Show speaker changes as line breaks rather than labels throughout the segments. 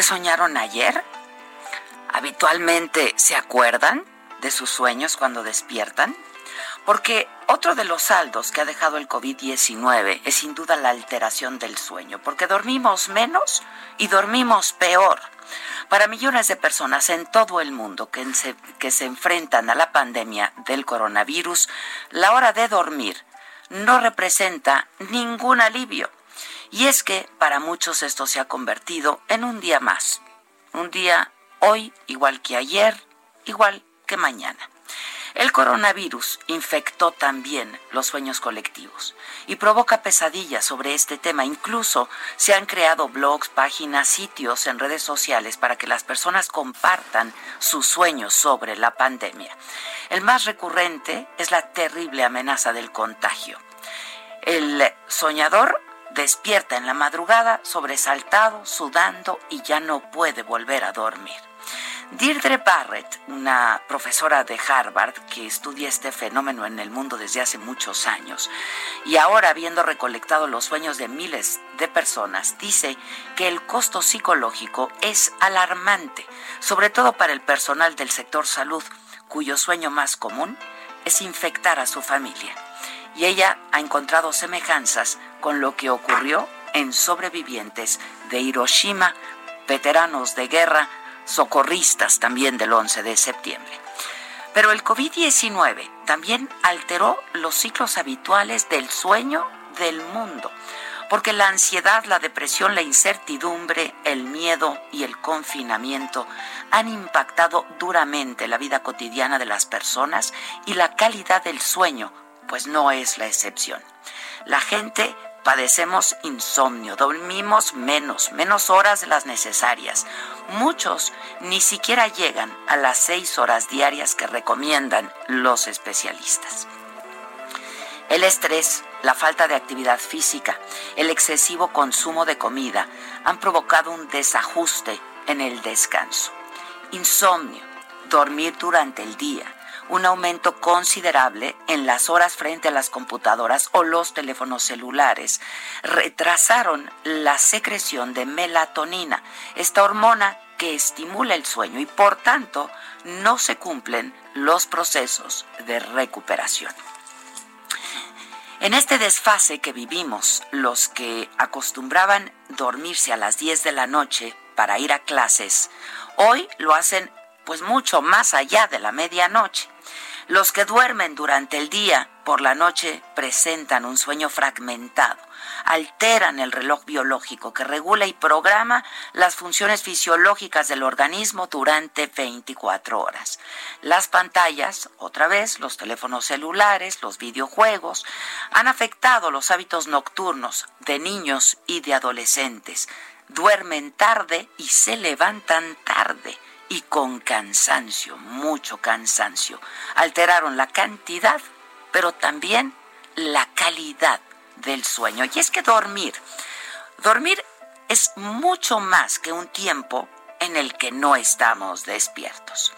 Qué soñaron ayer? ¿Habitualmente se acuerdan de sus sueños cuando despiertan? Porque otro de los saldos que ha dejado el COVID-19 es sin duda la alteración del sueño, porque dormimos menos y dormimos peor. Para millones de personas en todo el mundo que se, que se enfrentan a la pandemia del coronavirus, la hora de dormir no representa ningún alivio. Y es que para muchos esto se ha convertido en un día más. Un día hoy igual que ayer, igual que mañana. El coronavirus infectó también los sueños colectivos y provoca pesadillas sobre este tema. Incluso se han creado blogs, páginas, sitios en redes sociales para que las personas compartan sus sueños sobre la pandemia. El más recurrente es la terrible amenaza del contagio. El soñador despierta en la madrugada sobresaltado, sudando y ya no puede volver a dormir. Deirdre Barrett, una profesora de Harvard que estudia este fenómeno en el mundo desde hace muchos años y ahora habiendo recolectado los sueños de miles de personas, dice que el costo psicológico es alarmante, sobre todo para el personal del sector salud, cuyo sueño más común es infectar a su familia. Y ella ha encontrado semejanzas con lo que ocurrió en sobrevivientes de Hiroshima, veteranos de guerra, socorristas también del 11 de septiembre. Pero el COVID-19 también alteró los ciclos habituales del sueño del mundo, porque la ansiedad, la depresión, la incertidumbre, el miedo y el confinamiento han impactado duramente la vida cotidiana de las personas y la calidad del sueño, pues no es la excepción. La gente padecemos insomnio, dormimos menos, menos horas de las necesarias. Muchos ni siquiera llegan a las seis horas diarias que recomiendan los especialistas. El estrés, la falta de actividad física, el excesivo consumo de comida han provocado un desajuste en el descanso. Insomnio, dormir durante el día, un aumento considerable en las horas frente a las computadoras o los teléfonos celulares retrasaron la secreción de melatonina, esta hormona que estimula el sueño y por tanto no se cumplen los procesos de recuperación. En este desfase que vivimos, los que acostumbraban dormirse a las 10 de la noche para ir a clases, hoy lo hacen pues mucho más allá de la medianoche. Los que duermen durante el día por la noche presentan un sueño fragmentado, alteran el reloj biológico que regula y programa las funciones fisiológicas del organismo durante 24 horas. Las pantallas, otra vez, los teléfonos celulares, los videojuegos, han afectado los hábitos nocturnos de niños y de adolescentes. Duermen tarde y se levantan tarde y con cansancio, mucho cansancio. Alteraron la cantidad, pero también la calidad del sueño. Y es que dormir, dormir es mucho más que un tiempo en el que no estamos despiertos.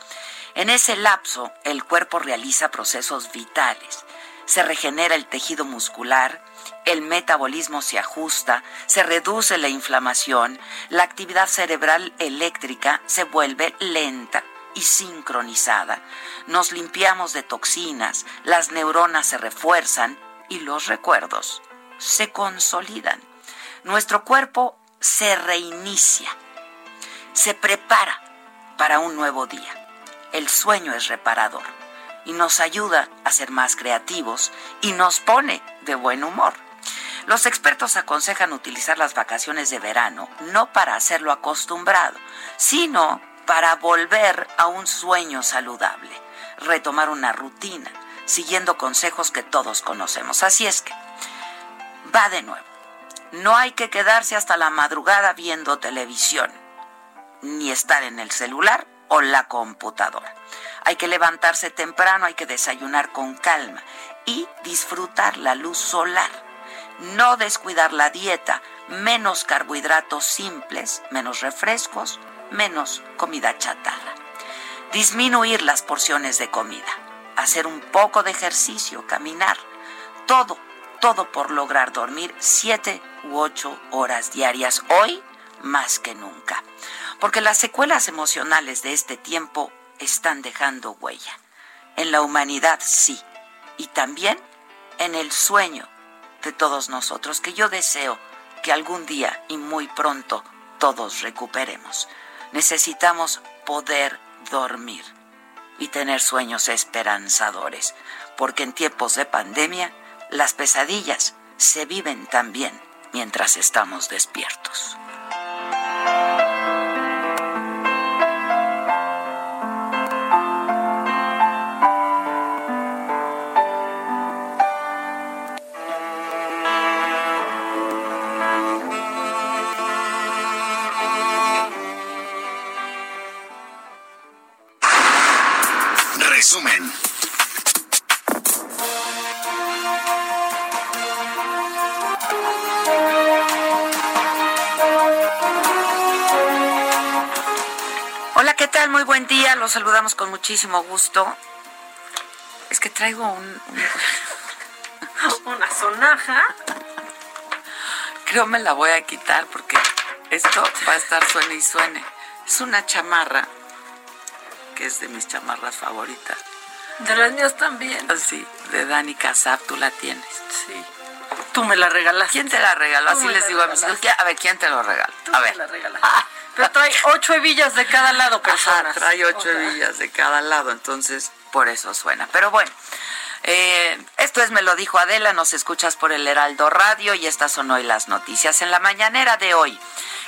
En ese lapso, el cuerpo realiza procesos vitales. Se regenera el tejido muscular, el metabolismo se ajusta, se reduce la inflamación, la actividad cerebral eléctrica se vuelve lenta y sincronizada. Nos limpiamos de toxinas, las neuronas se refuerzan y los recuerdos se consolidan. Nuestro cuerpo se reinicia, se prepara para un nuevo día. El sueño es reparador y nos ayuda a ser más creativos y nos pone de buen humor. Los expertos aconsejan utilizar las vacaciones de verano no para hacerlo acostumbrado, sino para volver a un sueño saludable, retomar una rutina, siguiendo consejos que todos conocemos. Así es que, va de nuevo. No hay que quedarse hasta la madrugada viendo televisión, ni estar en el celular o la computadora. Hay que levantarse temprano, hay que desayunar con calma y disfrutar la luz solar. No descuidar la dieta, menos carbohidratos simples, menos refrescos, menos comida chatarra. Disminuir las porciones de comida, hacer un poco de ejercicio, caminar. Todo, todo por lograr dormir siete u ocho horas diarias hoy más que nunca. Porque las secuelas emocionales de este tiempo están dejando huella. En la humanidad sí, y también en el sueño de todos nosotros, que yo deseo que algún día y muy pronto todos recuperemos. Necesitamos poder dormir y tener sueños esperanzadores, porque en tiempos de pandemia las pesadillas se viven también mientras estamos despiertos. Los saludamos con muchísimo gusto. Es que traigo un,
una sonaja.
Creo me la voy a quitar porque esto va a estar suene y suene. Es una chamarra que es de mis chamarras favoritas.
De las mías también.
Sí, de Dani Casab, tú la tienes.
Sí. Tú me la regalaste.
¿Quién te la regaló? Así les digo a mis hijos. A ver, ¿quién te lo regaló?
a ver. la regalaste. Pero trae ocho hebillas de cada lado, personas.
trae ocho hebillas de cada lado, entonces por eso suena. Pero bueno, eh, esto es Me lo dijo Adela, nos escuchas por el Heraldo Radio y estas son hoy las noticias. En la mañanera de hoy,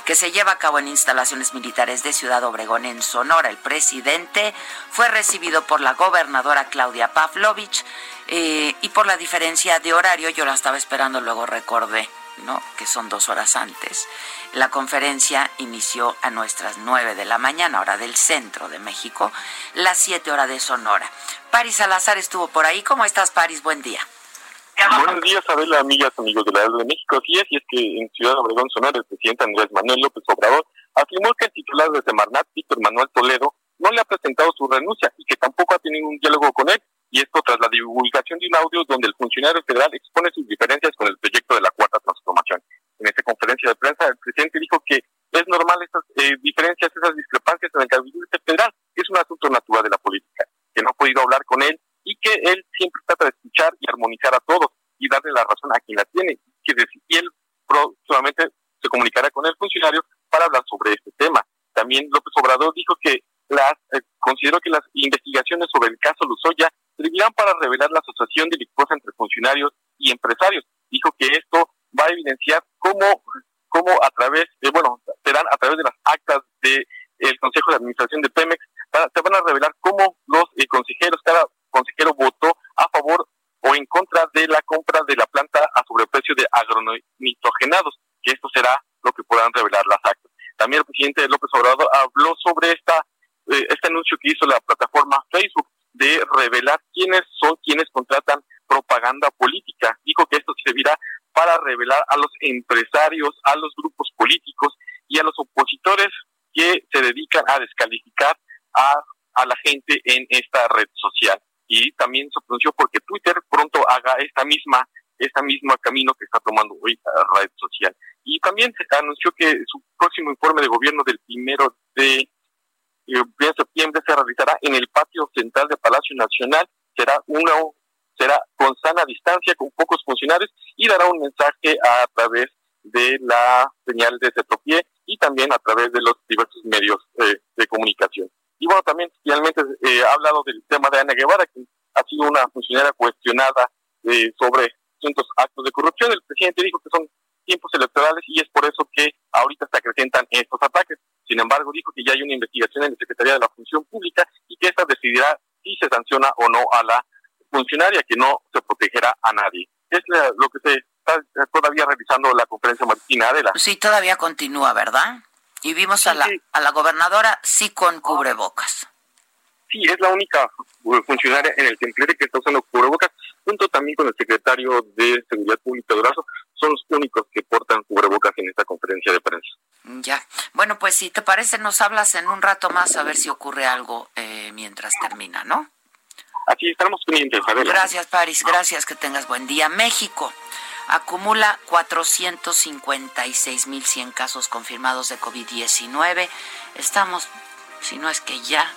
que se lleva a cabo en instalaciones militares de Ciudad Obregón, en Sonora, el presidente fue recibido por la gobernadora Claudia Pavlovich eh, y por la diferencia de horario, yo la estaba esperando, luego recordé, ¿no? Que son dos horas antes. La conferencia inició a nuestras nueve de la mañana, hora del centro de México, las siete horas de Sonora. Paris Salazar estuvo por ahí. ¿Cómo estás, Paris? Buen día.
Buenos días, Abela, amigas, amigos de la de México. Así es que en Ciudad Obregón, Sonora, el presidente Andrés Manuel López Obrador afirmó que el titular de Semarnat, Víctor Manuel Toledo, no le ha presentado su renuncia y que tampoco ha tenido un diálogo con él, y esto tras la divulgación de un audio donde el funcionario federal expone sus diferencias con el proyecto de la Cuarta Transformación. En esta conferencia de prensa, el presidente dijo que es normal estas eh, diferencias, esas discrepancias en el gabinete federal, que es un asunto natural de la política, que no ha podido hablar con él y que él siempre trata de escuchar y armonizar a todos y darle la razón a quien la tiene, que y él próximamente se comunicará con el funcionario para hablar sobre este tema. También López Obrador dijo que las, eh, consideró que las investigaciones sobre el caso Luzoya servirán para revelar la asociación delictuosa entre funcionarios y empresarios. Dijo que esto va a evidenciar cómo, cómo a través, de, bueno, serán a través de las actas del el Consejo de Administración de Pemex, se van a revelar cómo los eh, consejeros, cada consejero votó a favor o en contra de la compra de la planta a sobreprecio de agronitrogenados, que esto será lo que puedan revelar las actas. También el presidente López Obrador habló sobre esta eh, este anuncio que hizo la plataforma Facebook de revelar quiénes son quienes contratan propaganda política. Dijo que esto servirá para revelar a los empresarios, a los grupos políticos y a los opositores que se dedican a descalificar a, a la gente en esta red social. Y también se pronunció porque Twitter pronto haga esta misma esta misma camino que está tomando hoy la red social. Y también se anunció que su próximo informe de gobierno del primero de de septiembre se realizará en el patio central de Palacio Nacional. Será una será con sana distancia, con pocos funcionarios y dará un mensaje a través de la señal de Cetopié y también a través de los diversos medios eh, de comunicación. Y bueno, también finalmente eh, ha hablado del tema de Ana Guevara, que ha sido una funcionaria cuestionada eh, sobre ciertos actos de corrupción. El presidente dijo que son tiempos electorales y es por eso que ahorita se acrecentan estos ataques. Sin embargo, dijo que ya hay una investigación en la Secretaría de la Función Pública y que esta decidirá si se sanciona o no a la funcionaria, que no se protegerá a nadie. Es lo que se está todavía realizando la conferencia matutina de la...
Sí, todavía continúa, ¿verdad? Y vimos a, la, a la gobernadora sí con cubrebocas.
Sí, es la única funcionaria en el templete que está usando cubrebocas, junto también con el secretario de Seguridad Pública Durazo, son los únicos que portan cubrebocas en esta conferencia de prensa.
Ya. Bueno, pues si te parece, nos hablas en un rato más a ver si ocurre algo eh, mientras termina, ¿no?
Aquí estamos pendientes, Javier.
Gracias, Paris. Gracias, que tengas buen día. México acumula 456.100 casos confirmados de COVID-19. Estamos, si no es que ya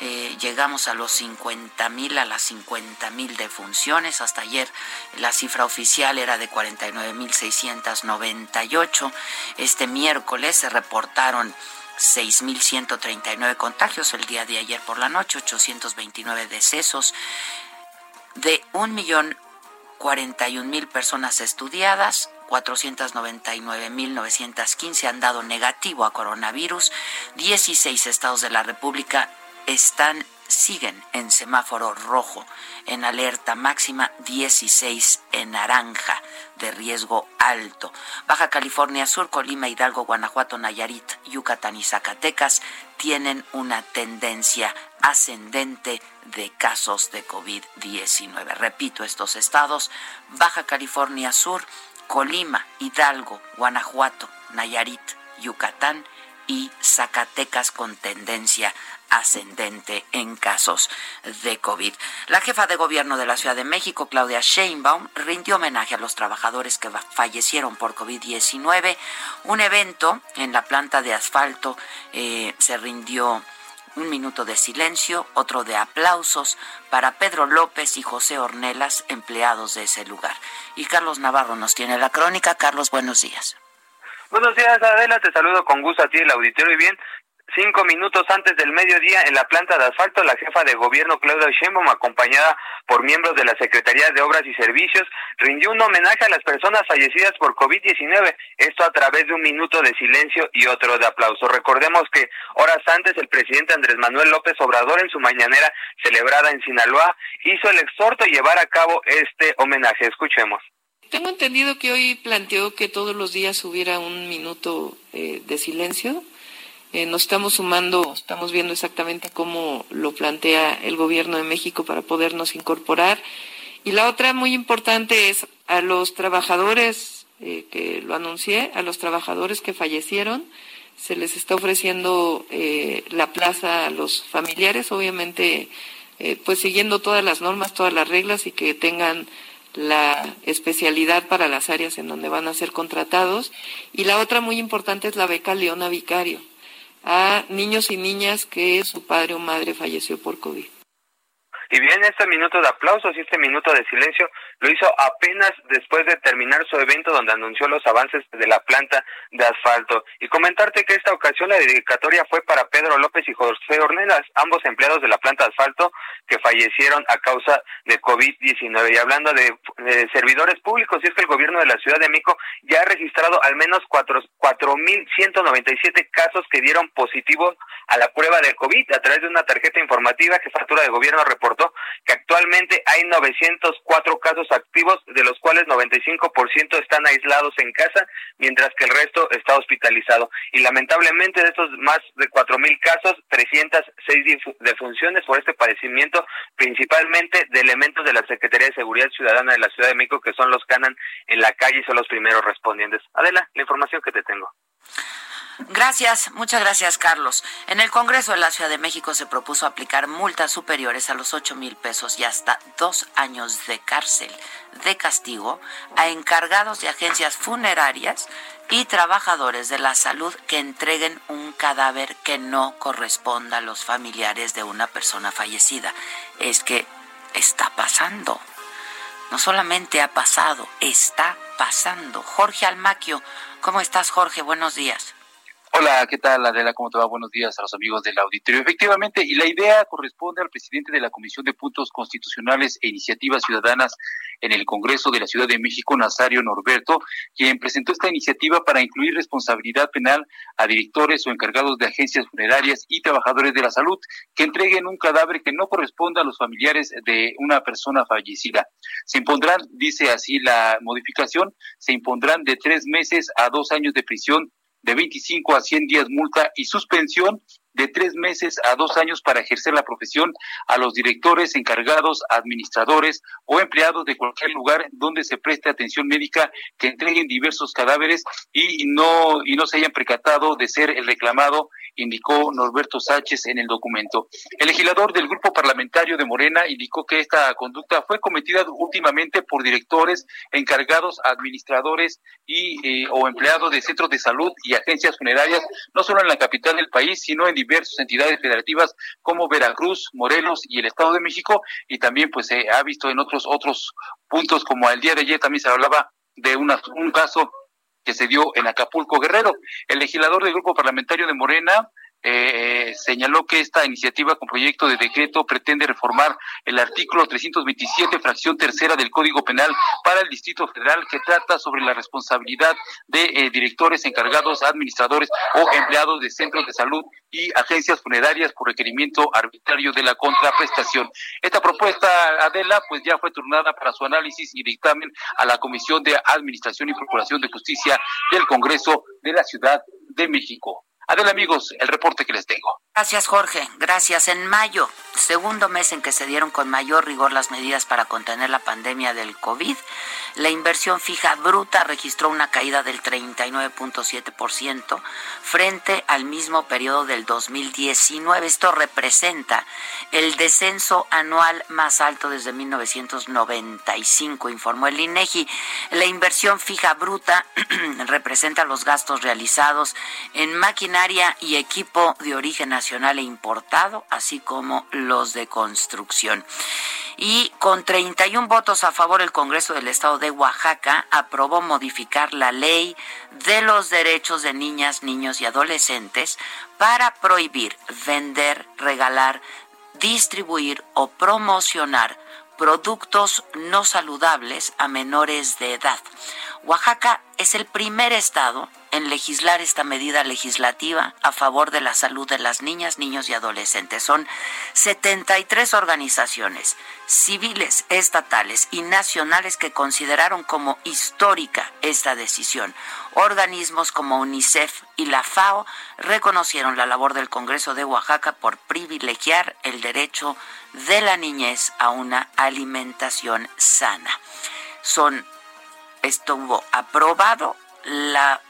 eh, llegamos a los 50 mil, a las 50 mil defunciones. Hasta ayer la cifra oficial era de 49 mil 698. Este miércoles se reportaron 6.139 contagios el día de ayer por la noche, 829 decesos, de 1.041.000 personas estudiadas, 499.915 han dado negativo a coronavirus, 16 estados de la República están siguen en semáforo rojo, en alerta máxima 16 en naranja de riesgo alto. Baja California Sur, Colima, Hidalgo, Guanajuato, Nayarit, Yucatán y Zacatecas tienen una tendencia ascendente de casos de COVID-19. Repito, estos estados, Baja California Sur, Colima, Hidalgo, Guanajuato, Nayarit, Yucatán y Zacatecas con tendencia ascendente en casos de COVID. La jefa de gobierno de la Ciudad de México, Claudia Sheinbaum, rindió homenaje a los trabajadores que fallecieron por COVID-19. Un evento en la planta de asfalto eh, se rindió un minuto de silencio, otro de aplausos para Pedro López y José Ornelas, empleados de ese lugar. Y Carlos Navarro nos tiene la crónica. Carlos, buenos días.
Buenos días, Adela. Te saludo con gusto a ti, el auditorio. Y bien, Cinco minutos antes del mediodía, en la planta de asfalto, la jefa de gobierno Claudia Sheinbaum, acompañada por miembros de la Secretaría de Obras y Servicios, rindió un homenaje a las personas fallecidas por COVID-19, esto a través de un minuto de silencio y otro de aplauso. Recordemos que horas antes el presidente Andrés Manuel López Obrador en su mañanera celebrada en Sinaloa hizo el exhorto llevar a cabo este homenaje. Escuchemos.
Tengo entendido que hoy planteó que todos los días hubiera un minuto eh, de silencio. Eh, nos estamos sumando, estamos viendo exactamente cómo lo plantea el gobierno de México para podernos incorporar. Y la otra muy importante es a los trabajadores, eh, que lo anuncié, a los trabajadores que fallecieron, se les está ofreciendo eh, la plaza a los familiares, obviamente eh, pues siguiendo todas las normas, todas las reglas y que tengan la especialidad para las áreas en donde van a ser contratados. Y la otra muy importante es la beca Leona Vicario a niños y niñas que su padre o madre falleció por COVID.
Y bien, este minuto de aplausos y este minuto de silencio lo hizo apenas después de terminar su evento donde anunció los avances de la planta de asfalto. Y comentarte que esta ocasión la dedicatoria fue para Pedro López y José Ornelas, ambos empleados de la planta de asfalto que fallecieron a causa de COVID-19. Y hablando de, servidores públicos, y es que el gobierno de la Ciudad de Mico ya ha registrado al menos 4.197 casos que dieron positivo a la prueba de COVID a través de una tarjeta informativa que Factura de Gobierno reportó que actualmente hay 904 casos activos, de los cuales 95% están aislados en casa, mientras que el resto está hospitalizado. Y lamentablemente de estos más de 4.000 casos, 306 defunciones por este padecimiento, principalmente de elementos de la Secretaría de Seguridad Ciudadana de la Ciudad de México, que son los que andan en la calle y son los primeros respondientes. Adela, la información que te tengo.
Gracias, muchas gracias, Carlos. En el Congreso de la Ciudad de México se propuso aplicar multas superiores a los 8 mil pesos y hasta dos años de cárcel de castigo a encargados de agencias funerarias y trabajadores de la salud que entreguen un cadáver que no corresponda a los familiares de una persona fallecida. Es que está pasando. No solamente ha pasado, está pasando. Jorge Almaquio, ¿cómo estás, Jorge? Buenos días.
Hola, ¿qué tal Adela? ¿Cómo te va? Buenos días a los amigos del auditorio. Efectivamente, y la idea corresponde al presidente de la Comisión de Puntos Constitucionales e Iniciativas Ciudadanas en el Congreso de la Ciudad de México, Nazario Norberto, quien presentó esta iniciativa para incluir responsabilidad penal a directores o encargados de agencias funerarias y trabajadores de la salud que entreguen un cadáver que no corresponda a los familiares de una persona fallecida. Se impondrán, dice así la modificación, se impondrán de tres meses a dos años de prisión de 25 a 100 días multa y suspensión de tres meses a dos años para ejercer la profesión a los directores, encargados, administradores o empleados de cualquier lugar donde se preste atención médica que entreguen diversos cadáveres y no y no se hayan percatado de ser el reclamado, indicó Norberto Sánchez en el documento. El legislador del grupo parlamentario de Morena indicó que esta conducta fue cometida últimamente por directores, encargados, administradores y eh, o empleados de centros de salud y agencias funerarias, no solo en la capital del país, sino en diversas entidades federativas como Veracruz, Morelos y el Estado de México y también pues se ha visto en otros otros puntos como el día de ayer también se hablaba de una, un caso que se dio en Acapulco Guerrero. El legislador del grupo parlamentario de Morena eh, señaló que esta iniciativa con proyecto de decreto pretende reformar el artículo 327, fracción tercera del Código Penal para el Distrito Federal, que trata sobre la responsabilidad de eh, directores, encargados, administradores o empleados de centros de salud y agencias funerarias por requerimiento arbitrario de la contraprestación. Esta propuesta, Adela, pues ya fue turnada para su análisis y dictamen a la Comisión de Administración y Procuración de Justicia del Congreso de la Ciudad de México. Adela, amigos, el reporte que les tengo.
Gracias, Jorge. Gracias. En mayo, segundo mes en que se dieron con mayor rigor las medidas para contener la pandemia del COVID, la inversión fija bruta registró una caída del 39.7% frente al mismo periodo del 2019. Esto representa el descenso anual más alto desde 1995, informó el INEGI. La inversión fija bruta representa los gastos realizados en y equipo de origen nacional e importado, así como los de construcción. Y con 31 votos a favor, el Congreso del Estado de Oaxaca aprobó modificar la ley de los derechos de niñas, niños y adolescentes para prohibir vender, regalar, distribuir o promocionar productos no saludables a menores de edad. Oaxaca es el primer estado en legislar esta medida legislativa a favor de la salud de las niñas, niños y adolescentes. Son 73 organizaciones civiles, estatales y nacionales que consideraron como histórica esta decisión. Organismos como UNICEF y la FAO reconocieron la labor del Congreso de Oaxaca por privilegiar el derecho de la niñez a una alimentación sana. Son estuvo aprobado la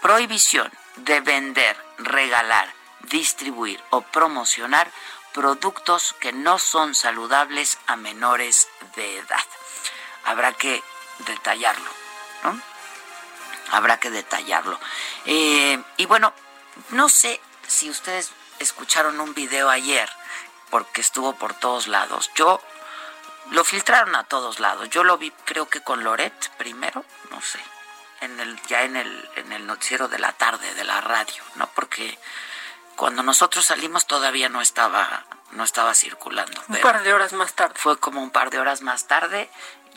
prohibición de vender, regalar, distribuir o promocionar productos que no son saludables a menores de edad. Habrá que detallarlo, ¿no? Habrá que detallarlo. Eh, y bueno, no sé si ustedes escucharon un video ayer, porque estuvo por todos lados. Yo lo filtraron a todos lados. Yo lo vi, creo que con Loret primero, no sé, en el ya en el en el noticiero de la tarde de la radio, ¿no? Porque cuando nosotros salimos todavía no estaba no estaba circulando.
Un par de horas más tarde.
Fue como un par de horas más tarde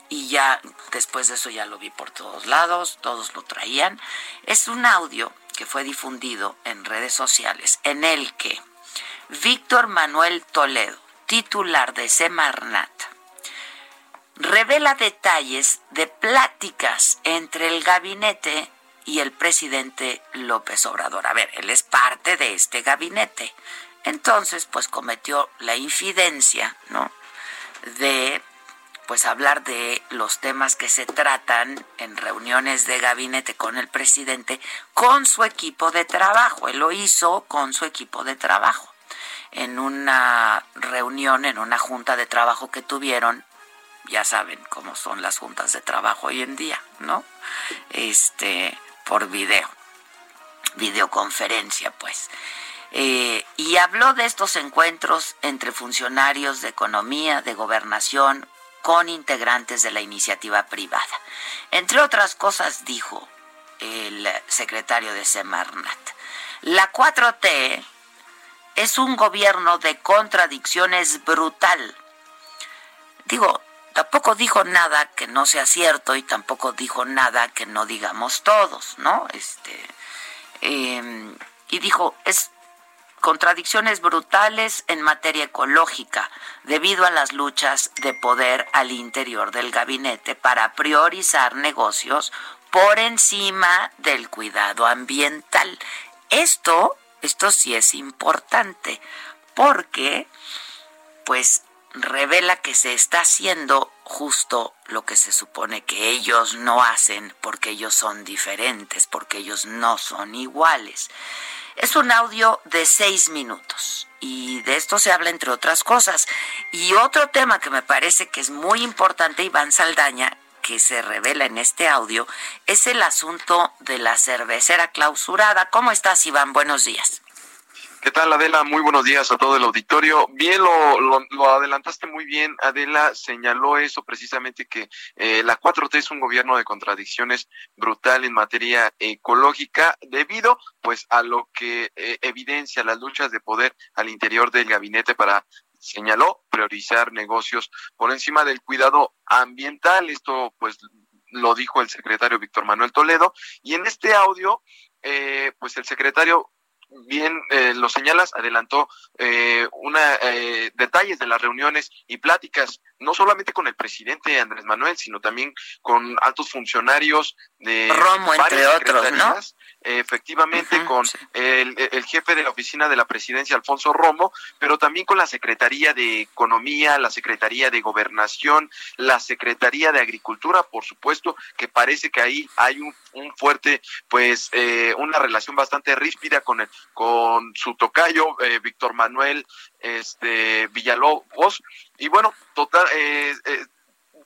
y ya después de eso ya lo vi por todos lados, todos lo traían. Es un audio que fue difundido en redes sociales en el que Víctor Manuel Toledo, titular de Semarnat, revela detalles de pláticas entre el gabinete y el presidente López Obrador. A ver, él es parte de este gabinete. Entonces, pues cometió la infidencia, ¿no? De pues hablar de los temas que se tratan en reuniones de gabinete con el presidente con su equipo de trabajo. Él lo hizo con su equipo de trabajo en una reunión, en una junta de trabajo que tuvieron ya saben cómo son las juntas de trabajo hoy en día, ¿no? Este, por video, videoconferencia, pues. Eh, y habló de estos encuentros entre funcionarios de economía, de gobernación, con integrantes de la iniciativa privada. Entre otras cosas, dijo el secretario de Semarnat, la 4T es un gobierno de contradicciones brutal. Digo, tampoco dijo nada que no sea cierto y tampoco dijo nada que no digamos todos, ¿no? Este, em, y dijo, es contradicciones brutales en materia ecológica debido a las luchas de poder al interior del gabinete para priorizar negocios por encima del cuidado ambiental. Esto, esto sí es importante porque pues revela que se está haciendo justo lo que se supone que ellos no hacen porque ellos son diferentes, porque ellos no son iguales. Es un audio de seis minutos y de esto se habla entre otras cosas. Y otro tema que me parece que es muy importante, Iván Saldaña, que se revela en este audio, es el asunto de la cervecera clausurada. ¿Cómo estás, Iván? Buenos días.
¿Qué tal, Adela? Muy buenos días a todo el auditorio. Bien, lo, lo, adelantaste muy bien. Adela señaló eso precisamente que eh, la 4T es un gobierno de contradicciones brutal en materia ecológica debido pues a lo que eh, evidencia las luchas de poder al interior del gabinete para señaló priorizar negocios por encima del cuidado ambiental. Esto pues lo dijo el secretario Víctor Manuel Toledo y en este audio eh, pues el secretario bien eh, lo señalas, adelantó eh, una eh, detalles de las reuniones y pláticas, no solamente con el presidente Andrés Manuel, sino también con altos funcionarios de
Romo, entre otros, ¿no?
Efectivamente, con el, el, jefe de la oficina de la presidencia, Alfonso Romo, pero también con la Secretaría de Economía, la Secretaría de Gobernación, la Secretaría de Agricultura, por supuesto, que parece que ahí hay un, un fuerte, pues, una relación bastante ríspida con el con su tocayo, eh, Víctor Manuel este, Villalobos. Y bueno, total, eh, eh,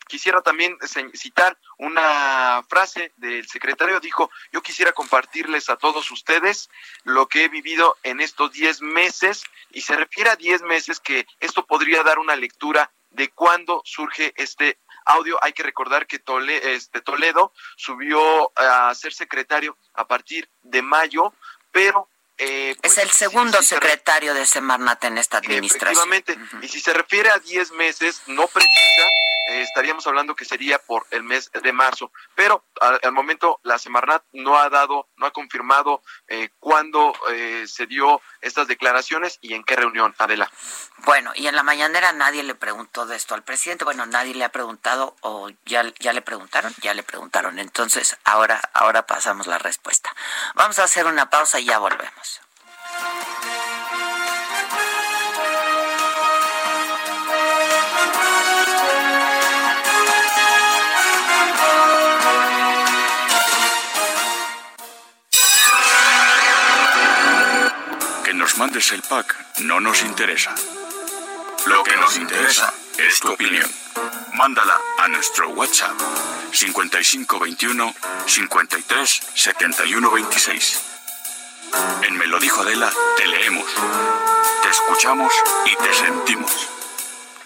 quisiera también citar una frase del secretario. Dijo, yo quisiera compartirles a todos ustedes lo que he vivido en estos 10 meses y se refiere a 10 meses que esto podría dar una lectura de cuándo surge este audio. Hay que recordar que este, Toledo subió a ser secretario a partir de mayo, pero
eh, es pues, el segundo secretario de Semarnat en esta administración.
Efectivamente, y si se refiere a 10 meses, no precisa, eh, estaríamos hablando que sería por el mes de marzo, pero al, momento la Semarnat no ha dado, no ha confirmado eh, cuándo eh, se dio estas declaraciones y en qué reunión, Adela.
Bueno, y en la mañanera nadie le preguntó de esto al presidente, bueno, nadie le ha preguntado o ya, ya le preguntaron, ya le preguntaron, entonces ahora, ahora pasamos la respuesta. Vamos a hacer una pausa y ya volvemos.
Es el PAC no nos interesa. Lo que nos interesa es tu opinión. Mándala a nuestro WhatsApp 5521 53 71 26. En Me lo dijo Adela, te leemos, te escuchamos y te sentimos.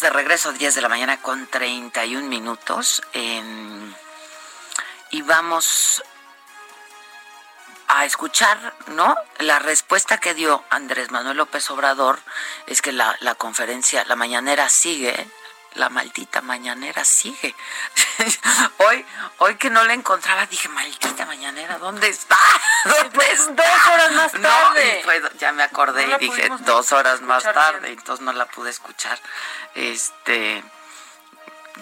De regreso, 10 de la mañana con 31 minutos. em, y vamos a escuchar, ¿no? La respuesta que dio Andrés Manuel López Obrador es que la, la conferencia, la mañanera sigue, la maldita mañanera sigue. hoy, hoy que no la encontraba, dije, maldita mañanera, ¿dónde está? ¿Dónde está?
Dos horas más tarde.
fue- ya me acordé
No
y dije, dos horas más tarde,
bien.
entonces no la pude escuchar. Este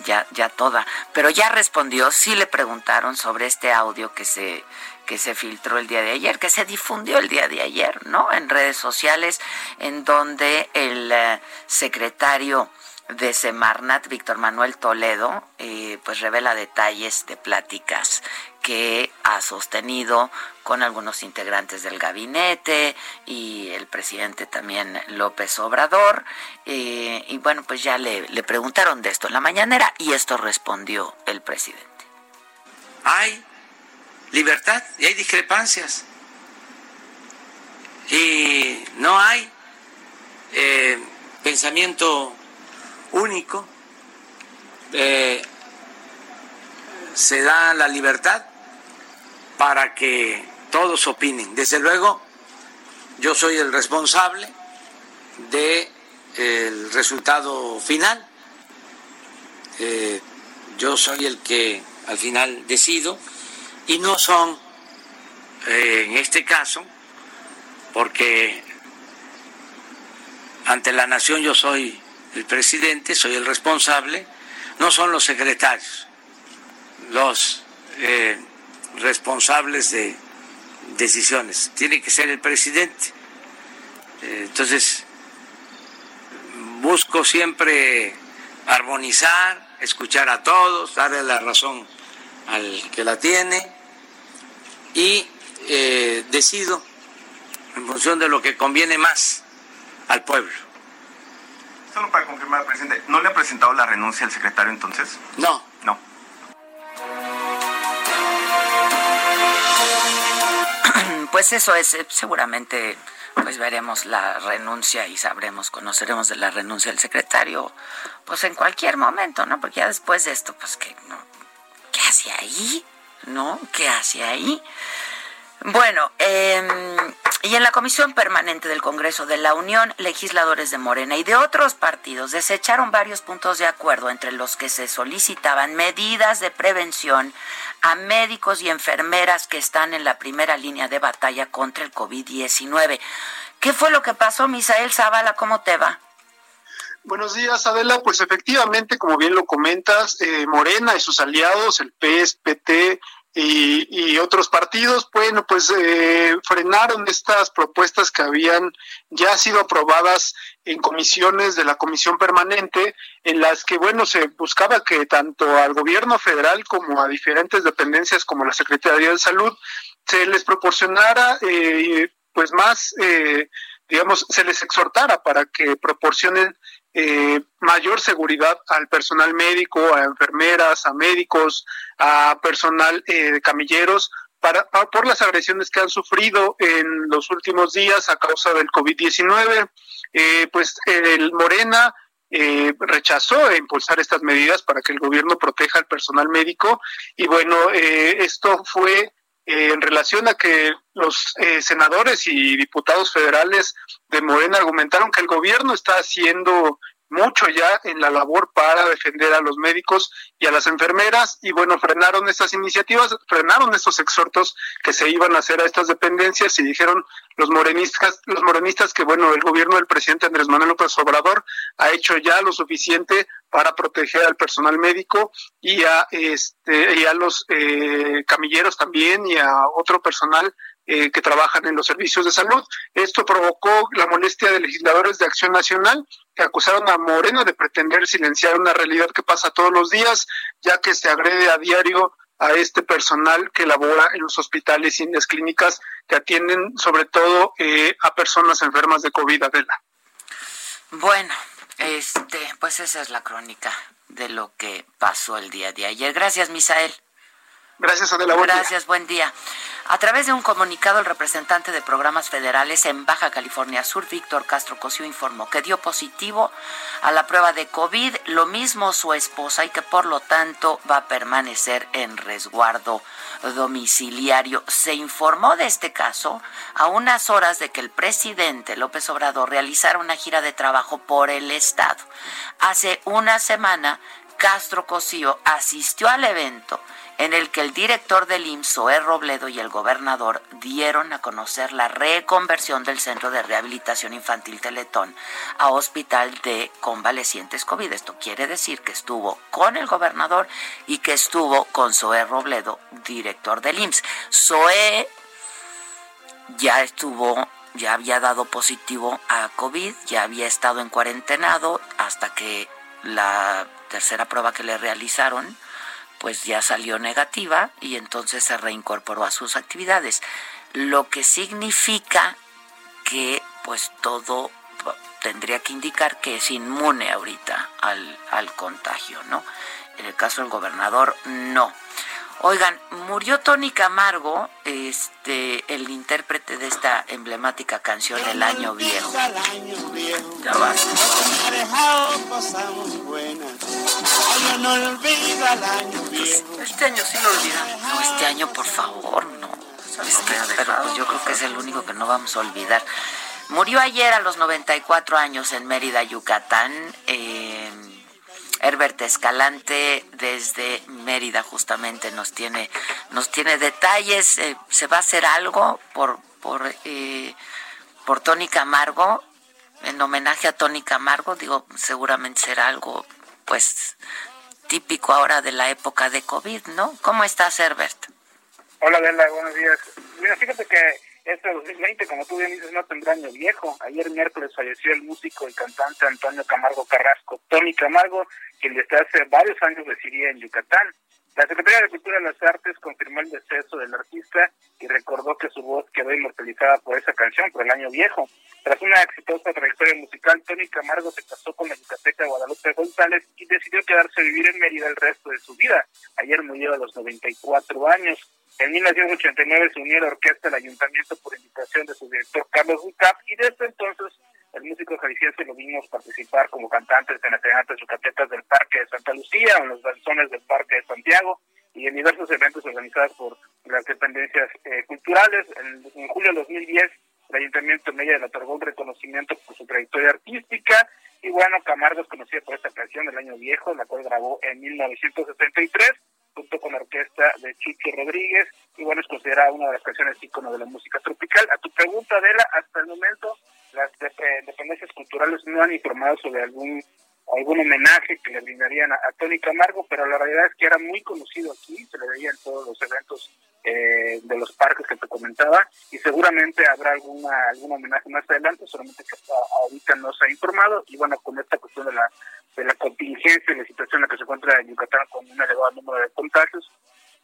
ya, ya toda. Pero ya respondió, sí le preguntaron sobre este audio que se, que se filtró el día de ayer, que se difundió el día de ayer, ¿no? En redes sociales, en donde el eh, secretario de Semarnat, Víctor Manuel Toledo, eh, pues revela detalles de pláticas que ha sostenido con algunos integrantes del gabinete y el presidente también López Obrador. eh, y bueno, pues ya le, le preguntaron de esto en la mañanera y esto respondió el presidente.
hay libertad y hay discrepancias. Y no hay eh, pensamiento único. Eh, se da la libertad para que todos opinen. Desde luego, yo soy el responsable del resultado final. Eh, yo soy el que al final decido y no son, eh, en este caso, porque ante la nación yo soy el presidente, soy el responsable, no son los secretarios los eh, responsables de decisiones, tiene que ser el presidente. Eh, entonces, busco siempre armonizar, escuchar a todos, darle la razón al que la tiene y eh, decido en función de lo que conviene más al pueblo.
Solo para confirmar, presidente, ¿no le ha presentado la renuncia al secretario entonces?
No.
No.
Pues eso es, eh, seguramente pues veremos la renuncia y sabremos, conoceremos de la renuncia del secretario, pues en cualquier momento, ¿no? Porque ya después de esto, pues que no, ¿qué hace ahí? ¿No? ¿Qué hace ahí? Bueno, eh, y en la Comisión Permanente del Congreso de la Unión, legisladores de Morena y de otros partidos desecharon varios puntos de acuerdo entre los que se solicitaban medidas de prevención a médicos y enfermeras que están en la primera línea de batalla contra el COVID-19. ¿Qué fue lo que pasó, Misael Zavala? ¿Cómo te va?
Buenos días, Adela. Pues efectivamente, como bien lo comentas, eh, Morena y sus aliados, el PS, PT y, y otros partidos, bueno, pues eh, frenaron estas propuestas que habían ya sido aprobadas en comisiones de la Comisión Permanente, en las que, bueno, se buscaba que tanto al gobierno federal como a diferentes dependencias como la Secretaría de Salud se les proporcionara eh, pues más, eh, digamos, se les exhortara para que proporcionen eh, mayor seguridad al personal médico, a enfermeras, a médicos, a personal eh, de camilleros, para, por las agresiones que han sufrido en los últimos días a causa del COVID-19. Eh, pues el Morena eh, rechazó impulsar estas medidas para que el gobierno proteja al personal médico y bueno, eh, esto fue en relación a que los senadores y diputados federales de Morena argumentaron que el gobierno está haciendo mucho ya en la labor para defender a los médicos y a las enfermeras. Y bueno, frenaron estas iniciativas, frenaron estos exhortos que se iban a hacer a estas dependencias y dijeron los morenistas, los morenistas que bueno, el gobierno del presidente Andrés Manuel López Obrador ha hecho ya lo suficiente para proteger al personal médico y a este y a los eh, camilleros también y a otro personal eh, que trabajan en los servicios de salud. Esto provocó la molestia de legisladores de Acción Nacional que acusaron a Moreno de pretender silenciar una realidad que pasa todos los días, ya que se agrede a diario a este personal que labora en los hospitales y en las clínicas que atienden sobre todo eh, a personas enfermas de COVID, Adela.
Bueno, este, pues esa es la crónica de lo que pasó el día de ayer. Gracias, Misael.
Gracias, Adela. Buen
Gracias, buen día. A través de un comunicado, el representante de programas federales en Baja California Sur, Víctor Castro Cosío, informó que dio positivo a la prueba de COVID, lo mismo su esposa, y que por lo tanto va a permanecer en resguardo domiciliario. Se informó de este caso a unas horas de que el presidente López Obrador realizara una gira de trabajo por el Estado. Hace una semana, Castro Cosío asistió al evento en el que el director del IMSS, E. Robledo, y el gobernador dieron a conocer la reconversión del Centro de Rehabilitación Infantil Teletón a Hospital de Convalecientes COVID. Esto quiere decir que estuvo con el gobernador y que estuvo con Zoé Robledo, director del IMSS. Zoé ya estuvo ya había dado positivo a COVID, ya había estado en cuarentenado hasta que la tercera prueba que le realizaron pues ya salió negativa y entonces se reincorporó a sus actividades, lo que significa que pues todo tendría que indicar que es inmune ahorita al, al contagio, ¿no? En el caso del gobernador, no. Oigan, murió Tony Camargo, este, el intérprete de esta emblemática canción El Año Viejo. Ya basta.
Pues, este año sí lo olvidan.
No, este año por favor, no. pero pues yo creo que es el único que no vamos a olvidar. Murió ayer a los 94 años en Mérida, Yucatán. Eh, Herbert Escalante desde Mérida justamente nos tiene nos tiene detalles. Eh, se va a hacer algo por por eh, por Tony Camargo en homenaje a Tony Camargo. Digo seguramente será algo pues típico ahora de la época de COVID, ¿no? ¿Cómo estás, Herbert?
Hola, Bela, buenos días. Mira, fíjate que este 2020, como tú bien dices, no tendrá año viejo. Ayer miércoles falleció el músico y cantante Antonio Camargo Carrasco, Tony Camargo, quien desde hace varios años residía en Yucatán. La Secretaría de Cultura y las Artes confirmó el deceso del artista y recordó que su voz quedó inmortalizada por esa canción, por el año viejo. Tras una exitosa trayectoria musical, Tony Camargo se casó con la yucateca Guadalupe González y decidió quedarse a vivir en Mérida el resto de su vida. Ayer murió a los 94 años. En 1989 se unió a la orquesta del ayuntamiento por invitación de su director Carlos Bucap y desde entonces el músico jalisciense lo vimos participar como cantantes en las serenatas yucatecas del Parque de Santa Lucía en los danzones del Parque de Santiago y en diversos eventos organizados por las dependencias eh, culturales. En, en, julio de 2010 el Ayuntamiento de Mérida le otorgó un reconocimiento por su trayectoria artística y bueno, Camargo es conocido por esta canción del año viejo, la cual grabó en 1963 junto con la orquesta de Chucho Rodríguez, bueno, es considerada una de las canciones ícono de la música tropical. A tu pregunta, Adela, hasta el momento las dependencias culturales no han informado sobre algún algún homenaje que le brindarían a, Tony Camargo, pero la realidad es que era muy conocido aquí, se le veía en todos los eventos eh, de los parques que te comentaba, y seguramente habrá alguna algún homenaje más adelante, solamente que ahorita no se ha informado, y bueno, con esta cuestión de la de la contingencia y la situación en la que se encuentra Yucatán con un elevado número de contagios,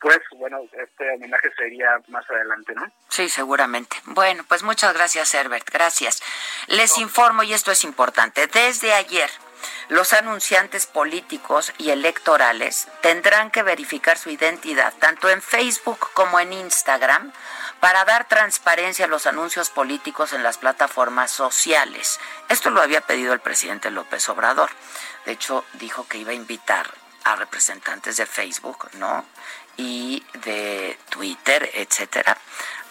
después, bueno, este homenaje sería más adelante, ¿no?
Sí, seguramente. Bueno, pues muchas gracias, Herbert. Gracias. Les informo, y esto es importante, desde ayer los anunciantes políticos y electorales tendrán que verificar su identidad tanto en Facebook como en Instagram para dar transparencia a los anuncios políticos en las plataformas sociales. Esto lo había pedido el presidente López Obrador. De hecho, dijo que iba a invitar a representantes de Facebook, ¿no? Y de Twitter, etcétera,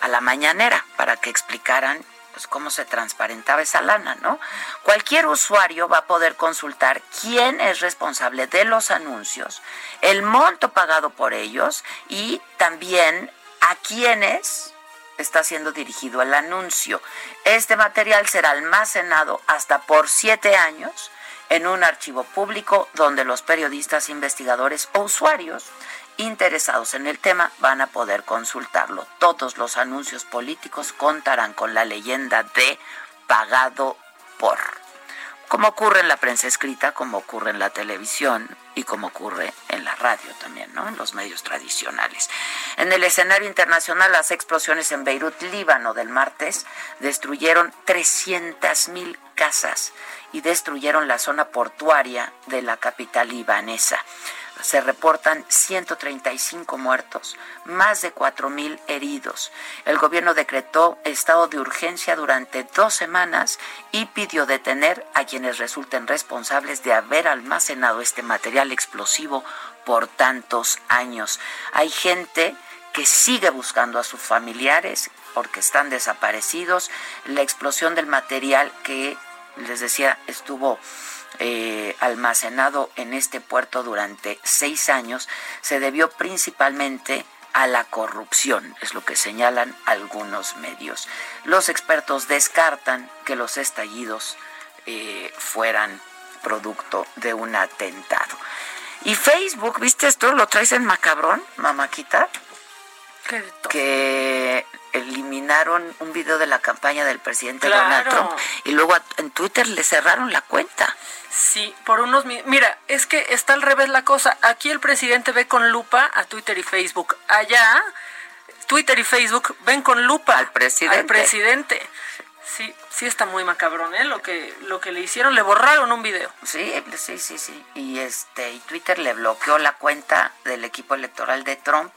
a la mañanera para que explicaran pues cómo se transparentaba esa lana, ¿no? Cualquier usuario va a poder consultar quién es responsable de los anuncios, el monto pagado por ellos y también a quiénes está siendo dirigido el anuncio. Este material será almacenado hasta por siete años en un archivo público donde los periodistas, investigadores o usuarios interesados en el tema van a poder consultarlo. Todos los anuncios políticos contarán con la leyenda de pagado por. Como ocurre en la prensa escrita, como ocurre en la televisión y como ocurre en la radio también, ¿no? En los medios tradicionales. En el escenario internacional, las explosiones en Beirut, Líbano, del martes destruyeron 300.000 casas y destruyeron la zona portuaria de la capital libanesa se reportan 135 muertos, más de 4.000 heridos. El gobierno decretó estado de urgencia durante dos semanas y pidió detener a quienes resulten responsables de haber almacenado este material explosivo por tantos años. Hay gente que sigue buscando a sus familiares porque están desaparecidos. La explosión del material que les decía estuvo eh, almacenado en este puerto durante seis años se debió principalmente a la corrupción, es lo que señalan algunos medios. Los expertos descartan que los estallidos eh, fueran producto de un atentado. Y Facebook, ¿viste esto? ¿Lo traes en macabrón, mamáquita? Que eliminaron un video de la campaña del presidente Donald Trump y luego en Twitter le cerraron la cuenta.
Sí, por unos... Mira, es que está al revés la cosa. Aquí el presidente ve con lupa a Twitter y Facebook. Allá, Twitter y Facebook ven con lupa
al presidente.
Al presidente. Sí, sí está muy macabrón, ¿eh? Lo que, lo que le hicieron, le borraron un video.
Sí, sí, sí, sí. Y, este, y Twitter le bloqueó la cuenta del equipo electoral de Trump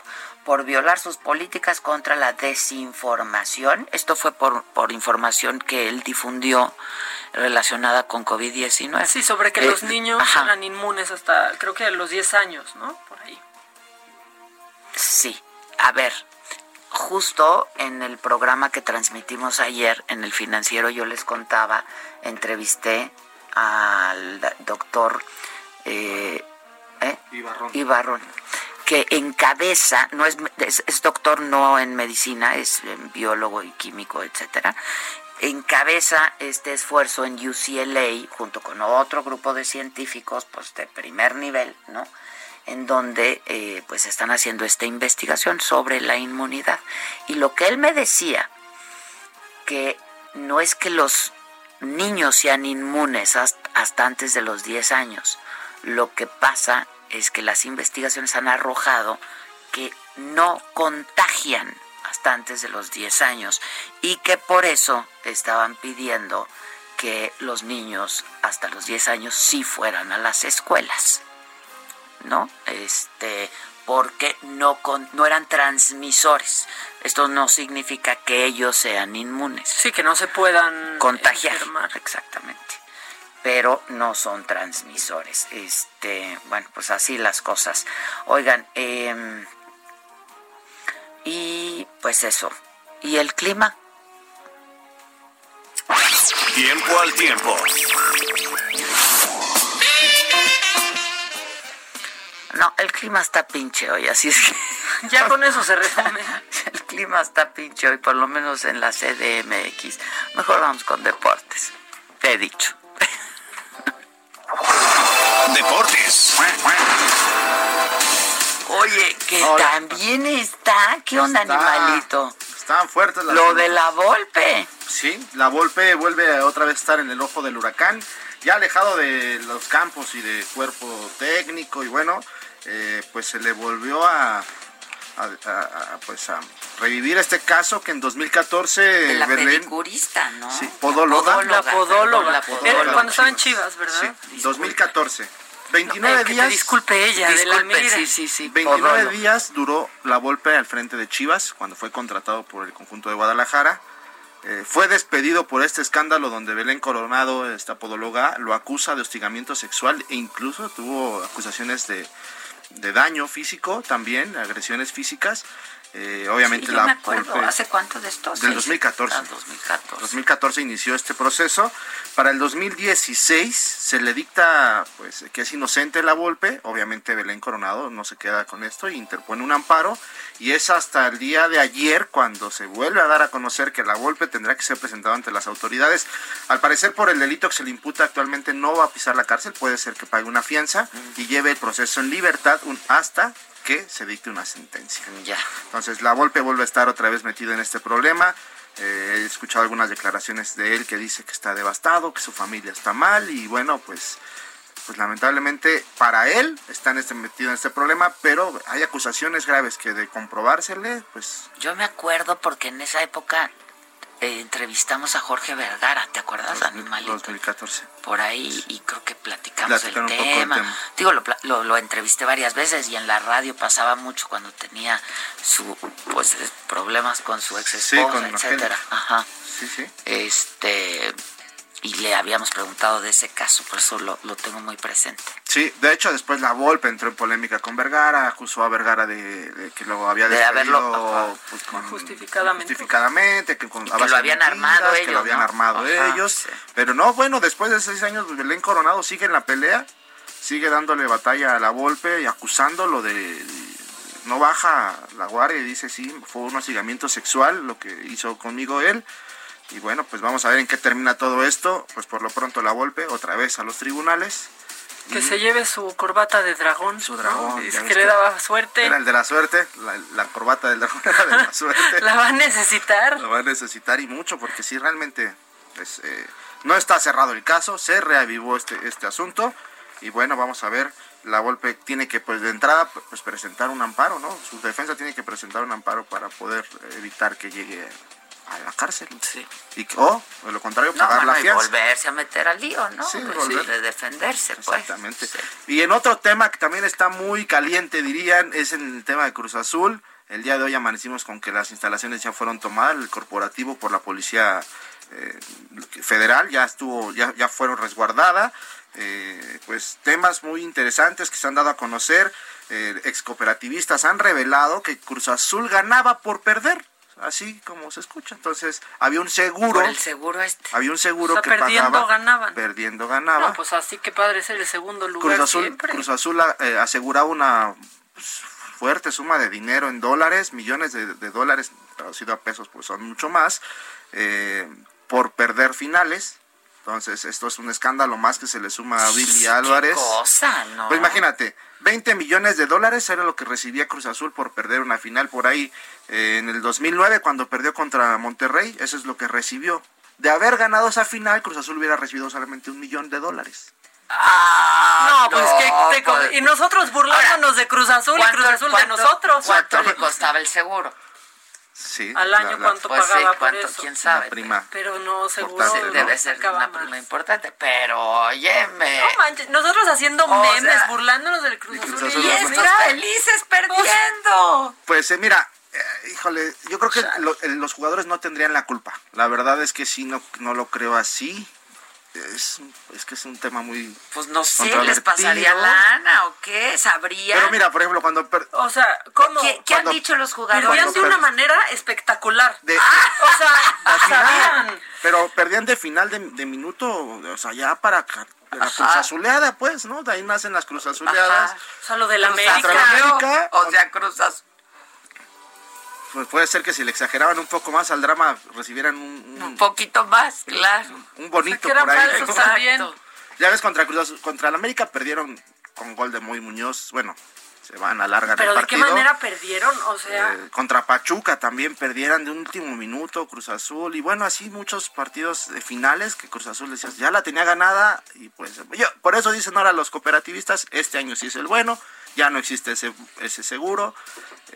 por violar sus políticas contra la desinformación. Esto fue por, por información que él difundió relacionada con COVID-19.
Sí, sobre que los eh, niños eran inmunes hasta creo que a los 10 años, ¿no? Por ahí.
Sí, a ver, justo en el programa que transmitimos ayer en el financiero yo les contaba, entrevisté al doctor eh, ¿eh? Ibarrón que encabeza, no es, es, doctor no en medicina, es biólogo y químico, etcétera, encabeza este esfuerzo en UCLA junto con otro grupo de científicos pues de primer nivel, ¿no? En donde eh, pues están haciendo esta investigación sobre la inmunidad. Y lo que él me decía, que no es que los niños sean inmunes hasta, hasta antes de los 10 años, lo que pasa es que las investigaciones han arrojado que no contagian hasta antes de los 10 años y que por eso estaban pidiendo que los niños hasta los 10 años sí fueran a las escuelas. ¿No? Este, porque no, con, no eran transmisores. Esto no significa que ellos sean inmunes.
Sí, que no se puedan
contagiar. Exactamente pero no son transmisores. Este, bueno, pues así las cosas. Oigan, em, y pues eso. ¿Y el clima?
Tiempo al tiempo.
No, el clima está pinche hoy, así es que...
Ya con eso se resume.
el clima está pinche hoy, por lo menos en la CDMX. Mejor vamos con deportes. Te he dicho.
Deportes.
Oye, que también está. ¿Qué onda, animalito?
Están fuertes
las Lo de la Volpe.
Sí, la Volpe vuelve otra vez a estar en el ojo del huracán, ya alejado de los campos y de cuerpo técnico y bueno, eh, pues se le volvió a a, pues a revivir este caso que en 2014
de la
Belén,
pedicurista, ¿no?
Sí, podóloga.
La podóloga.
La podóloga.
Era cuando estaba en Chivas, ¿verdad?
Sí, 2014. 29
Eh, te
días.
disculpe ella, de la
Disculpe, sí, sí, sí.
29
podóloga.
días duró la Volpe al frente de Chivas cuando fue contratado por el conjunto de Guadalajara. Eh, fue despedido por este escándalo donde Belén Coronado, esta podóloga, lo acusa de hostigamiento sexual e incluso tuvo acusaciones de, de daño físico también, agresiones físicas. Eh, obviamente
Sí, yo
la
me acuerdo. ¿Hace cuánto de esto?
Del
Seis-
2014.
Ah, 2014.
2014 inició este proceso. Para el 2016 se le dicta pues que es inocente la Volpe. Obviamente Belén Coronado no se queda con esto y interpone un amparo. Y es hasta el día de ayer cuando se vuelve a dar a conocer que la Volpe tendrá que ser presentado ante las autoridades. Al parecer por el delito que se le imputa actualmente no va a pisar la cárcel. Puede ser que pague una fianza y lleve el proceso en libertad un- hasta que se dicte una sentencia.
Ya.
Entonces la Volpe vuelve a estar otra vez metido en este problema. Eh, he escuchado algunas declaraciones de él que dice que está devastado, que su familia está mal y bueno, pues, pues lamentablemente para él está en este, metido en este problema, pero hay acusaciones graves que de comprobársele, pues
Yo me acuerdo porque en esa época eh, entrevistamos a Jorge Vergara, ¿te acuerdas, Animalito?
2014.
Por ahí y creo que platicamos el tema. Digo, lo, lo, lo entrevisté varias veces y en la radio pasaba mucho cuando tenía su pues problemas con su ex
Sí,
esposa,
con
etcétera. Ajá.
Sí, sí.
Este y le habíamos preguntado de ese caso, por eso lo, lo tengo muy presente.
Sí, de hecho después la Volpe entró en polémica con Vergara, acusó a Vergara de, de que lo había
De haberlo,
pues, con-
Justificadamente.
justificadamente, que, con,
que lo habían
mentiras,
armado
que
ellos,
lo habían
¿no?
armado
Ajá,
ellos,
sí.
pero no, bueno, después de seis años pues, Belén Coronado sigue en la pelea, sigue dándole batalla a la Volpe y acusándolo de no baja la guardia y dice sí, fue un hostigamiento sexual lo que hizo conmigo él. Y bueno, pues vamos a ver en qué termina todo esto. Pues por lo pronto la Volpe otra vez a los tribunales.
Que se lleve su corbata de dragón.
Su dragón,
Dice que le daba suerte.
Era el de la suerte, la, la corbata del dragón era de la suerte.
La va a necesitar.
Lo va a necesitar y mucho, porque sí, realmente pues, eh, no está cerrado el caso, se reavivó este, este asunto y bueno, vamos a ver, la Volpe tiene que pues de entrada pues presentar un amparo, ¿no? Su defensa tiene que presentar un amparo para poder evitar que llegue a la cárcel.
Sí.
Y, o, de lo contrario,
No,
pagar
bueno,
la
y
fianza.
volverse a meter al lío, ¿no?
Sí,
Pues de defenderse, pues.
Exactamente. Y en otro tema que también está muy caliente, dirían, es en el tema de Cruz Azul. El día de hoy amanecimos con que las instalaciones ya fueron tomadas, el corporativo por la policía eh, federal ya estuvo, ya, ya fueron resguardada. Eh, pues temas muy interesantes que se han dado a conocer. Eh, excooperativistas han revelado que Cruz Azul ganaba por perder, así como se escucha. Entonces había un seguro.
Por el seguro este.
Había un seguro
O sea,
que
perdiendo
pagaba.
ganaban.
Perdiendo ganaba.
No, pues así que padre ser el segundo lugar
Cruz Azul,
siempre.
Cruz Azul eh, aseguraba una pues, fuerte suma de dinero en dólares, millones de, de dólares, traducido a pesos, pues son mucho más, eh, por perder finales. Entonces, esto es un escándalo más que se le suma a Billy Álvarez.
Cosa, ¿no?
Pues imagínate, 20 millones de dólares era lo que recibía Cruz Azul por perder una final por ahí eh, en el 2009 cuando perdió contra Monterrey, eso es lo que recibió. De haber ganado esa final, Cruz Azul hubiera recibido solamente un millón de dólares.
Ah,
no, pues que te
pues-
y nosotros burlándonos de Cruz Azul y
¿Cuánto-
Cruz Azul de nosotros.
¿Cuánto le costaba el seguro?
Sí.
Al año, ¿cuánto
Pues sí,
pagaba por
cuánto,
eso?
quién sabe.
La prima.
Pero no, seguro.
Sí,
no,
debe ser una
más.
prima importante, pero óyeme.
No manches, nosotros haciendo
O
memes,
sea,
burlándonos del Cruz
y Cruz
Azul. Y
fue-
felices perdiendo.
Pues eh, mira, eh, híjole, yo creo que lo- eh, los jugadores no tendrían la culpa. La verdad es que sí, no, no lo creo así. Es, es que es un tema muy...
Pues no sé, ¿les pasaría lana o qué? ¿Sabrían?
Pero mira, por ejemplo, cuando... per-
O sea, ¿cómo?
¿Qué, qué han dicho los jugadores?
Perdían de
per-
una manera espectacular.
de-
O sea, sabían.
pero perdían de final de, de minuto, o sea, ya para de la
Ajá.
cruz azuleada, pues, ¿no? De ahí nacen las cruz azuleadas.
Ajá.
O sea, lo de la. América,
o sea, Cruz Azul.
Pues puede ser que si le exageraban un poco más al drama, recibieran un,
Un
un,
poquito más, claro.
un bonito
que eran
por ahí. Ya ves, contra Cruz Azul- contra el América perdieron con gol de Muy Muñoz. Bueno, se van a larga
Pero
el
de qué
partido.
manera perdieron, o sea,
Eh, contra Pachuca también perdieran de último minuto Cruz Azul y bueno así muchos partidos de finales que Cruz Azul decías ya la tenía ganada y pues yo, por eso dicen ahora los cooperativistas este año sí es el bueno ya no existe ese, ese seguro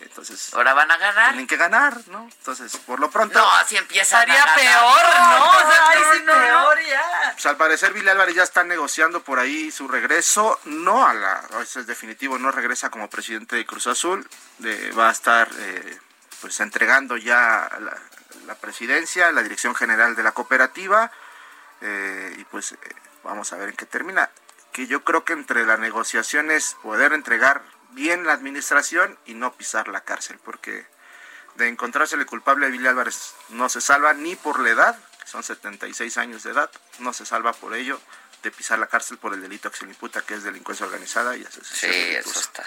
entonces.
Ahora van a ganar.
Tienen que ganar, ¿no? Entonces, por lo pronto.
No, si empieza
Estaría
a ganar.
peor, ¿no? O sea,
Ay,
ahí sí
no,
peor
ya.
Pues al parecer Billy Álvarez ya está negociando por ahí su regreso, no a la, eso es definitivo, no regresa como presidente de Cruz Azul, de- va a estar eh, pues entregando ya la, la presidencia, la dirección general de la cooperativa eh, y pues eh, vamos a ver en qué termina. Que yo creo que entre la negociación es poder entregar bien la administración y no pisar la cárcel, porque de encontrársele culpable a Billy Álvarez no se salva ni por la edad, que son 76 años de edad, no se salva por ello de pisar la cárcel por el delito que se le imputa, que es delincuencia organizada y asociación
Sí, eso está.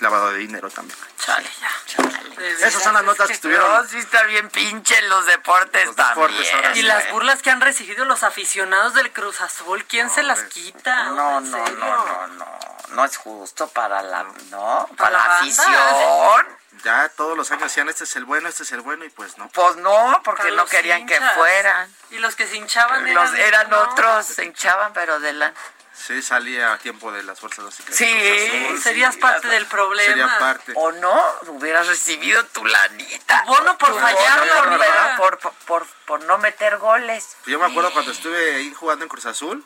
Lavado de dinero también.
Chale, ya.
Esas son las notas que estuvieron.
No, sí está bien pinche en los deportes
Los deportes
también.
ahora
Y
sí.
las burlas que han recibido los aficionados del Cruz Azul, ¿quién se las quita?
No,
¿En
no, no, no, no. No es justo para la, ¿no?
Para
Para la
la banda.
afición.
Ya todos los años decían, este es el bueno, este es el bueno, y pues no.
Pues no, porque no querían que fueran.
Y los que se hinchaban
Los,
eran,
eran
no.
otros, se hinchaban, pero de la...
Sí, salía a tiempo de las fuerzas básicas.
Sí,
Azul,
Serías
sí,
parte del problema.
Sería parte.
O no, hubieras recibido tu lanita.
Tu bono por
Tu
fallar
bono
la
por- por, por, por, por no meter goles.
Yo me acuerdo cuando estuve ahí jugando en Cruz Azul,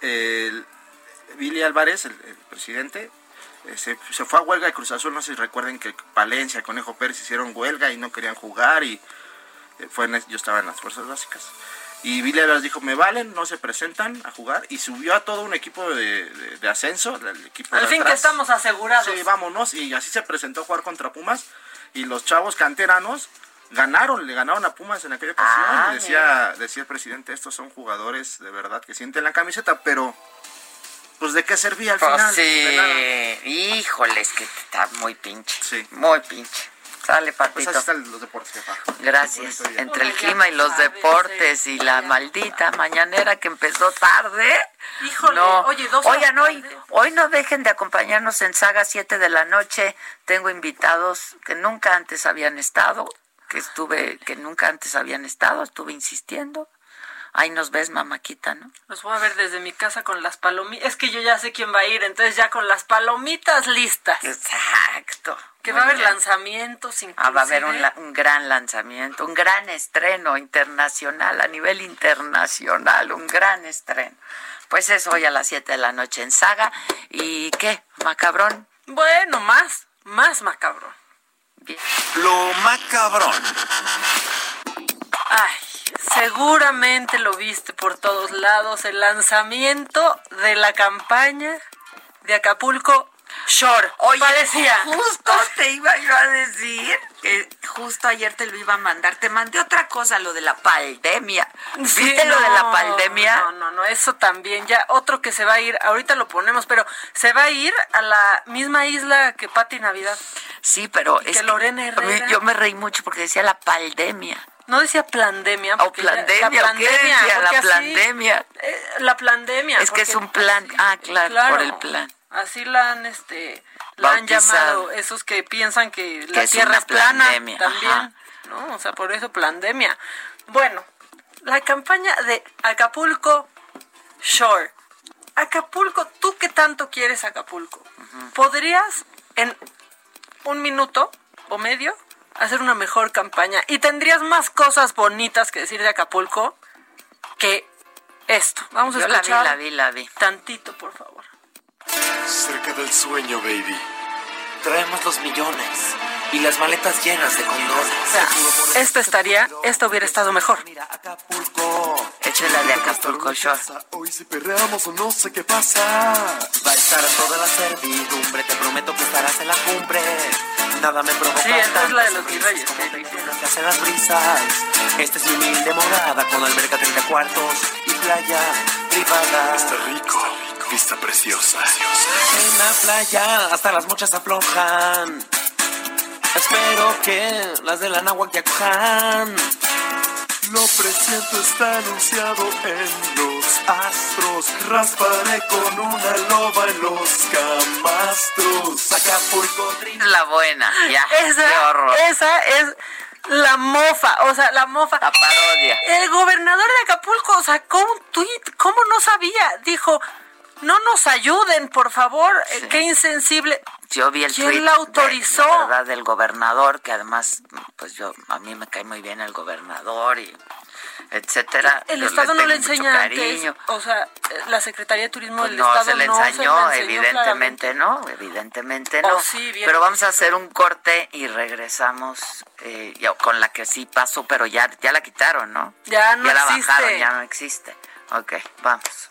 el Billy Álvarez, el, el presidente, se, se fue a huelga de Cruz Azul. No sé si recuerden que Palencia, Conejo Pérez hicieron huelga y no querían jugar. y eh, fue en- Yo estaba en las fuerzas básicas. Y Álvarez dijo, me valen, no se presentan a jugar. Y subió a todo un equipo de, de- de ascenso, el equipo
Al
de
fin que estamos asegurados.
Sí, vámonos. Y así se presentó a jugar contra Pumas. Y los chavos canteranos ganaron, le ganaron a Pumas en aquella ocasión.
Ah,
Y decía, decía el presidente, estos son jugadores de verdad que sienten la camiseta, pero pues de qué servía al
Pues
final.
Sí, híjole, es que está muy pinche.
Sí.
Muy pinche. Sale,
Pues
papito.
así están los deportes, jefa.
Gracias. Entre el clima y los deportes y la maldita mañanera que empezó tarde.
Híjole,
no.
oye, dos
Oigan, hoy, hoy no dejen de acompañarnos en Saga 7 de la noche. Tengo invitados que nunca antes habían estado, que estuve, que nunca antes habían estado, estuve insistiendo. Ahí nos ves, mamáquita, ¿no?
Los voy a ver desde mi casa con las palomitas. Es que yo ya sé quién va a ir, entonces ya con las palomitas listas.
Exacto.
Que
Muy
va a haber
bien.
lanzamientos inclusive.
Ah, va a haber un, la- un gran lanzamiento, un gran estreno internacional, a nivel internacional, un gran estreno. Pues es hoy a las 7 de la noche en Saga. ¿Y qué? ¿Macabrón?
Bueno, más, más macabro.
Bien.
Lo macabrón.
Ay, seguramente lo viste por todos lados, el lanzamiento de la campaña de Acapulco Shore.
Oye,
parecía.
justo te iba yo a decir que justo ayer te lo iba a mandar. Te mandé otra cosa, lo de la pandemia.
Sí,
¿Viste lo de la pandemia?
No, no, no, eso también. Ya otro que se va a ir, ahorita lo ponemos, pero se va a ir a la misma isla que Pati Navidad.
Sí, pero es que
Lorena Herrera-
yo me reí mucho porque decía la pandemia.
No decía plandemia.
O
ya-
plandemia,
la
La plandemia.
eh, la plandemia.
Es que es un plan. Ah, claro, por el plan.
Así la han, este, la han llamado esos que piensan que la
es
tierra es plana
plandemia,
también,
ajá.
¿no? O sea, por eso plandemia. Bueno, la campaña de Acapulco Shore. Acapulco, ¿tú qué tanto quieres Acapulco? ¿Podrías en un minuto o medio hacer una mejor campaña y tendrías más cosas bonitas que decir de Acapulco que esto? Vamos a
Yo la vi, la vi, la vi.
tantito, por favor.
Cerca del sueño, baby. Traemos los millones y las maletas llenas de condones.
O sea, esto estaría, esto hubiera estado mejor.
Échale de Acapulco Shore.
Hoy si perreamos o no sé qué pasa. Va a estar toda la servidumbre, te prometo que estarás en la cumbre. Nada me provoca
Sí, esta es la de los virreyes,
como
que
hacen las brisas. Esta es mi humilde morada con alberca 30 cuartos y playa privada.
Está rico, vista preciosa.
En la playa hasta las mochas aflojan. Espero que las de la cojan. Lo presiento, está anunciado en los astros. Rasparé con una loba en los camastros. Acapulco,
Es la buena, ya. qué
Esa,
horror.
esa es la mofa, o sea, la mofa.
La parodia.
El gobernador de Acapulco sacó un tuit, ¿cómo no sabía? Dijo, no nos ayuden, por favor, eh, qué insensible.
Yo vi el
¿Quién
tweet
la autorizó?
de- ¿verdad? del gobernador, que además, pues yo, a mí me cae muy bien el gobernador y etcétera.
El
Yo
Estado no le
tengo mucho
enseña antes, o sea, la Secretaría de Turismo
Pues
del
no
Estado
se le
no
enseñó,
se le enseñó
evidentemente no, evidentemente
Oh,
no.
sí, bien
pero vamos a hacer un corte y regresamos eh, ya- con la que sí pasó, pero ya, ya la quitaron, ¿no?
Ya no
la
existe.
bajaron, ya no existe. Ok, vamos.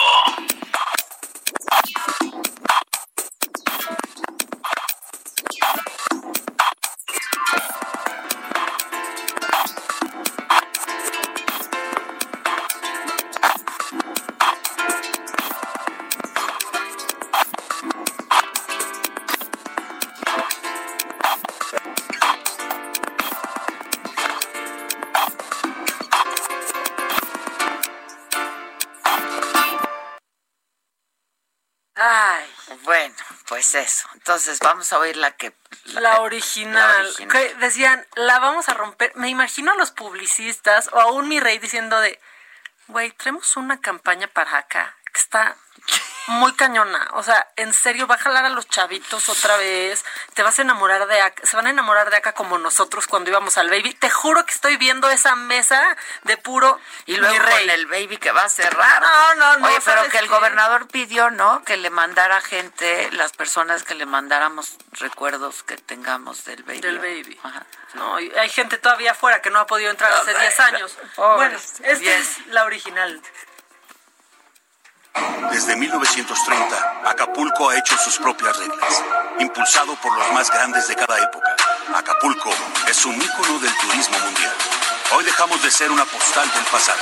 Entonces vamos a oír la que...
La original,
La original.
que decían, la vamos a romper. Me imagino a los publicistas o aún mi rey diciendo de, güey, traemos una campaña para acá que está muy cañona. O sea, en serio, va a jalar a los chavitos otra vez. Te vas a enamorar de acá. Se van a enamorar de acá como nosotros cuando íbamos al baby. Te juro que estoy viendo esa mesa de puro
Y luego
mi rey.
con el baby que va a cerrar.
No, no, no,
Oye, pero
¿sabes
que el
qué?
gobernador pidió, ¿no? Que le mandara gente, las personas que le mandáramos recuerdos que tengamos del baby.
Del baby.
Ajá.
No, y hay gente todavía afuera que no ha podido entrar hace 10 años.
Pobres.
Bueno, esta es la original.
Desde 1930, Acapulco ha hecho sus propias reglas, impulsado por los más grandes de cada época. Acapulco es un ícono del turismo mundial. Hoy dejamos de ser una postal del pasado.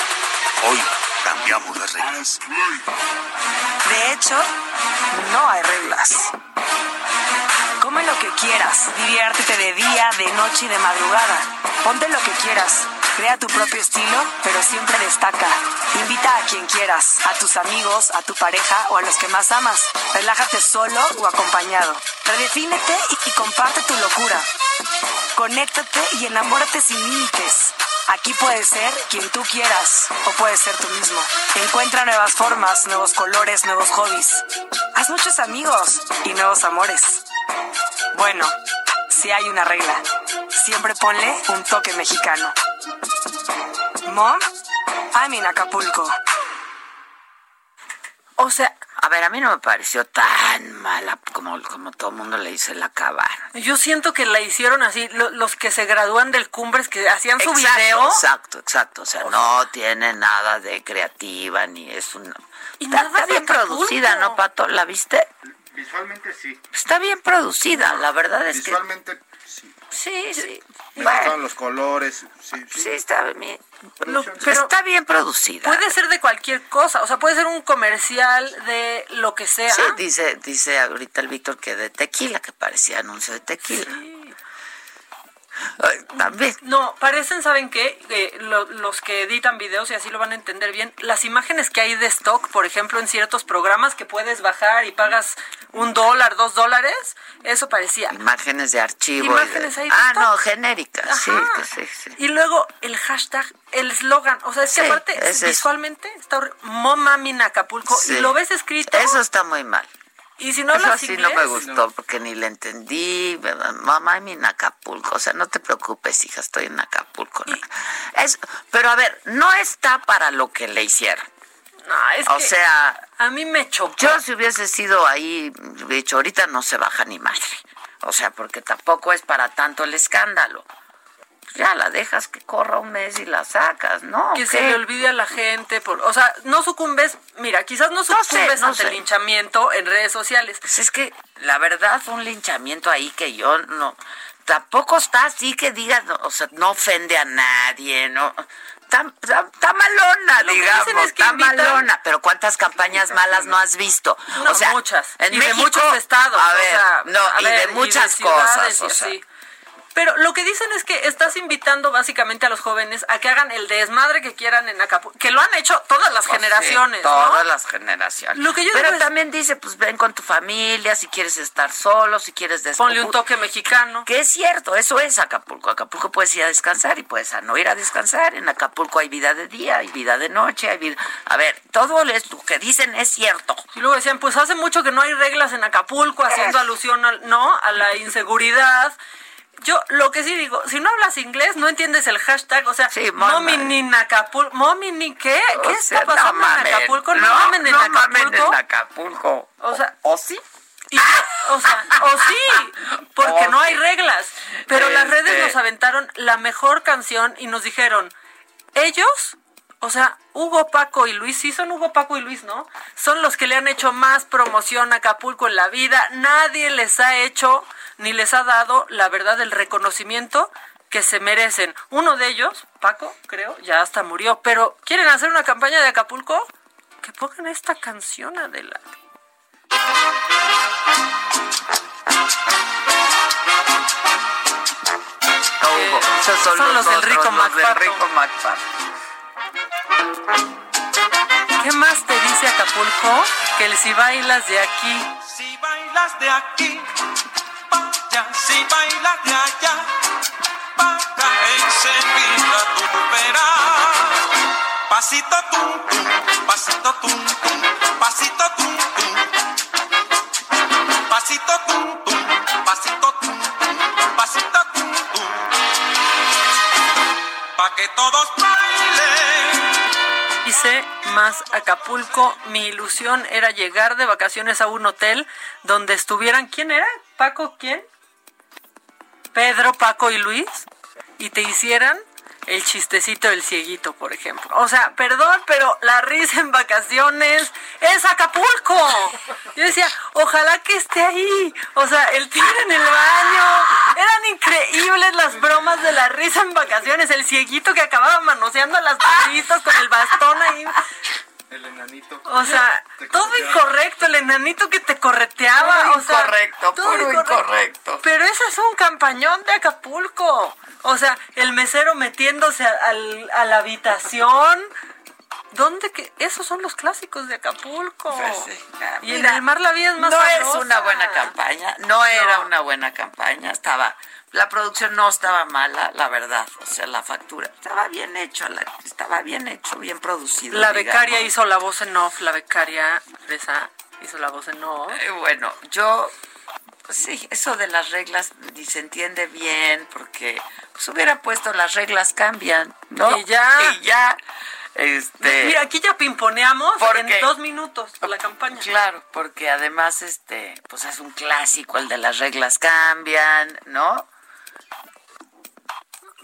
Hoy cambiamos las reglas.
De hecho, no hay reglas. Come lo que quieras, diviértete de día, de noche y de madrugada. Ponte lo que quieras, crea tu propio estilo, pero siempre destaca. Invita a quien quieras, a tus amigos, a tu pareja o a los que más amas. Relájate solo o acompañado. Redefínete y, y comparte tu locura. Conéctate y enamórate sin límites. Aquí puedes ser quien tú quieras o puedes ser tú mismo. Encuentra nuevas formas, nuevos colores, nuevos hobbies. Haz muchos amigos y nuevos amores. Bueno, si hay una regla, siempre ponle un toque mexicano. Mom, I'm in Acapulco.
O sea,
A ver, a mí no me pareció tan mala como, como todo el mundo le dice la acabaron.
yo siento que la hicieron así, lo- los que se gradúan del Cumbres, que hacían su
Exacto,
video.
Exacto, exacto. O sea, no tiene nada de creativa ni es una.
Y
está,
nada
está
de
bien
Acapulco.
producida, ¿no, Pato? ¿La viste?
Visualmente sí.
Está bien producida, la verdad es
Visualmente
que. Sí, sí.
me
Bueno,
gustaron los colores. Sí, sí.
sí, está bien.
Lo- pero
está bien producida.
puede ser de cualquier cosa, o sea, puede ser un comercial de lo que sea.
Sí, dice, dice ahorita el Víctor que de tequila, que parecía anuncio de tequila.
No, parecen, ¿saben qué? Eh, lo- los que editan videos y así lo van a entender bien. Las imágenes que hay de stock, por ejemplo, en ciertos programas que puedes bajar y pagas un dólar, dos dólares, eso parecía.
Imágenes de archivo. de-
Imágenes ahí de
ah,
stock.
no, genéricas. Sí, sí, sí.
Y luego el hashtag, el eslogan, o sea, es que
Sí,
aparte
es eso.
visualmente está horri- Momami en Acapulco
Sí.
y lo ves escrito.
Eso está muy mal.
Y si no
Eso sí
inglés,
no me gustó porque ni le entendí. ¿verdad? Mamá, I'm in Acapulco. O sea, no te preocupes, hija, estoy en Acapulco. ¿no? Es, pero a ver, no está para lo que le hicieron.
No, es
o
que
sea,
a mí me chocó.
yo si hubiese sido ahí, hubiera dicho, ahorita no se baja ni madre. O sea, porque tampoco es para tanto el escándalo. Ya la dejas que corra un mes y la sacas, ¿no?
que se le olvide a la gente, por, o sea, no sucumbes, mira, quizás no sucumbes
no
ante
sé.
el linchamiento en redes sociales.
Pues es que la verdad fue un linchamiento ahí que yo no tampoco está así que diga, no, o sea, no ofende a nadie, no. Está, está- está malona,
Lo
digamos,
es que
está
invitan-
malona. Pero ¿cuántas campañas malas no has visto?
No,
o sea,
muchas.
En
y de muchos estados.
A
o
ver,
sea,
no,
a
y
ver,
de muchas cosas. O sea,
así. Pero lo que dicen es que estás invitando básicamente a los jóvenes a que hagan el desmadre que quieran en Acapulco, que lo han hecho todas las
Pues
generaciones,
sí,
¿no?
Todas las generaciones.
Lo que yo
Pero
es-
también dice, pues ven con tu familia, si quieres estar solo, si quieres descansar.
Ponle un toque mexicano.
Que es cierto, eso es Acapulco. Acapulco puedes ir a descansar y puedes a no ir a descansar. En Acapulco hay vida de día, hay vida de noche, hay vida... A ver, todo lo que dicen es cierto.
Y luego decían, pues hace mucho que no hay reglas en Acapulco, haciendo alusión al, ¿no? a la inseguridad. Yo lo que sí digo, si no hablas inglés, no entiendes el hashtag, o sea,
mamá.
mommy ni Acapulco, mommy ni qué, ¿qué está pasando
no mamen,
en Acapulco? No,
no,
mamen en
no
Acapulco.
mamen en Acapulco.
O sea,
¿O sí?
y- o sea, o sí, porque
O
no hay
sí.
reglas. Pero las redes
Este-
nos aventaron la mejor canción y nos dijeron, ellos, o sea, Hugo, Paco y Luis, sí son Hugo, Paco y Luis, ¿no? Son los que le han hecho más promoción a Acapulco en la vida. Nadie les ha hecho ni les ha dado, la verdad, el reconocimiento que se merecen. Uno de ellos, Paco, creo, ya hasta murió. Pero, ¿quieren hacer una campaña de Acapulco? Que pongan esta canción, Adela.
Esos son,
son los del
los. Rico MacPato.
¿Qué más te dice Acapulco? Que el si bailas de aquí.
Si bailas de aquí, si bailas de allá, para enseguida tú verás. Pasito tum tum, pasito tum tum, pasito tum tum. Pasito tum tum, pasito tum tum, pasito tum tum. Pa' que todos bailen.
Hice más Acapulco. Mi ilusión era llegar de vacaciones a un hotel donde estuvieran. ¿Quién era? ¿Paco quién? Pedro, Paco y Luis. Y te hicieran el chistecito del cieguito, por ejemplo. O sea, perdón, pero la risa en vacaciones es Acapulco. Yo decía, ojalá que esté ahí. O sea, el tigre en el baño. Eran increíbles las bromas de la risa en vacaciones. El cieguito que acababa manoseando a las turistas con el bastón ahí.
El enanito.
O sea, todo incorrecto, el enanito que te correteaba.
Puro
o sea,
incorrecto,
todo
puro incorrecto.
Pero ese es un campañón de Acapulco. O sea, el mesero metiéndose a, al- a la habitación. ¿Dónde que? Esos son los clásicos de Acapulco.
Pues sí.
Y en el mar la vida es más
No
sabrosa.
es una buena campaña, no era una buena campaña, estaba, la producción no estaba mala, la verdad, o sea, la factura estaba bien hecho, la- estaba bien hecho, bien producido.
La
digamos.
becaria hizo la voz en off, la becaria Fresa hizo la voz en off.
Eh, bueno, yo, pues sí, eso de las reglas ni se entiende bien, porque pues hubiera puesto las reglas cambian, ¿no?
Y ya.
Y ya, este...
Mira, aquí ya pimponeamos
¿Por
en dos minutos la campaña.
Claro, porque además, este, pues es un clásico, el de las reglas cambian, ¿no?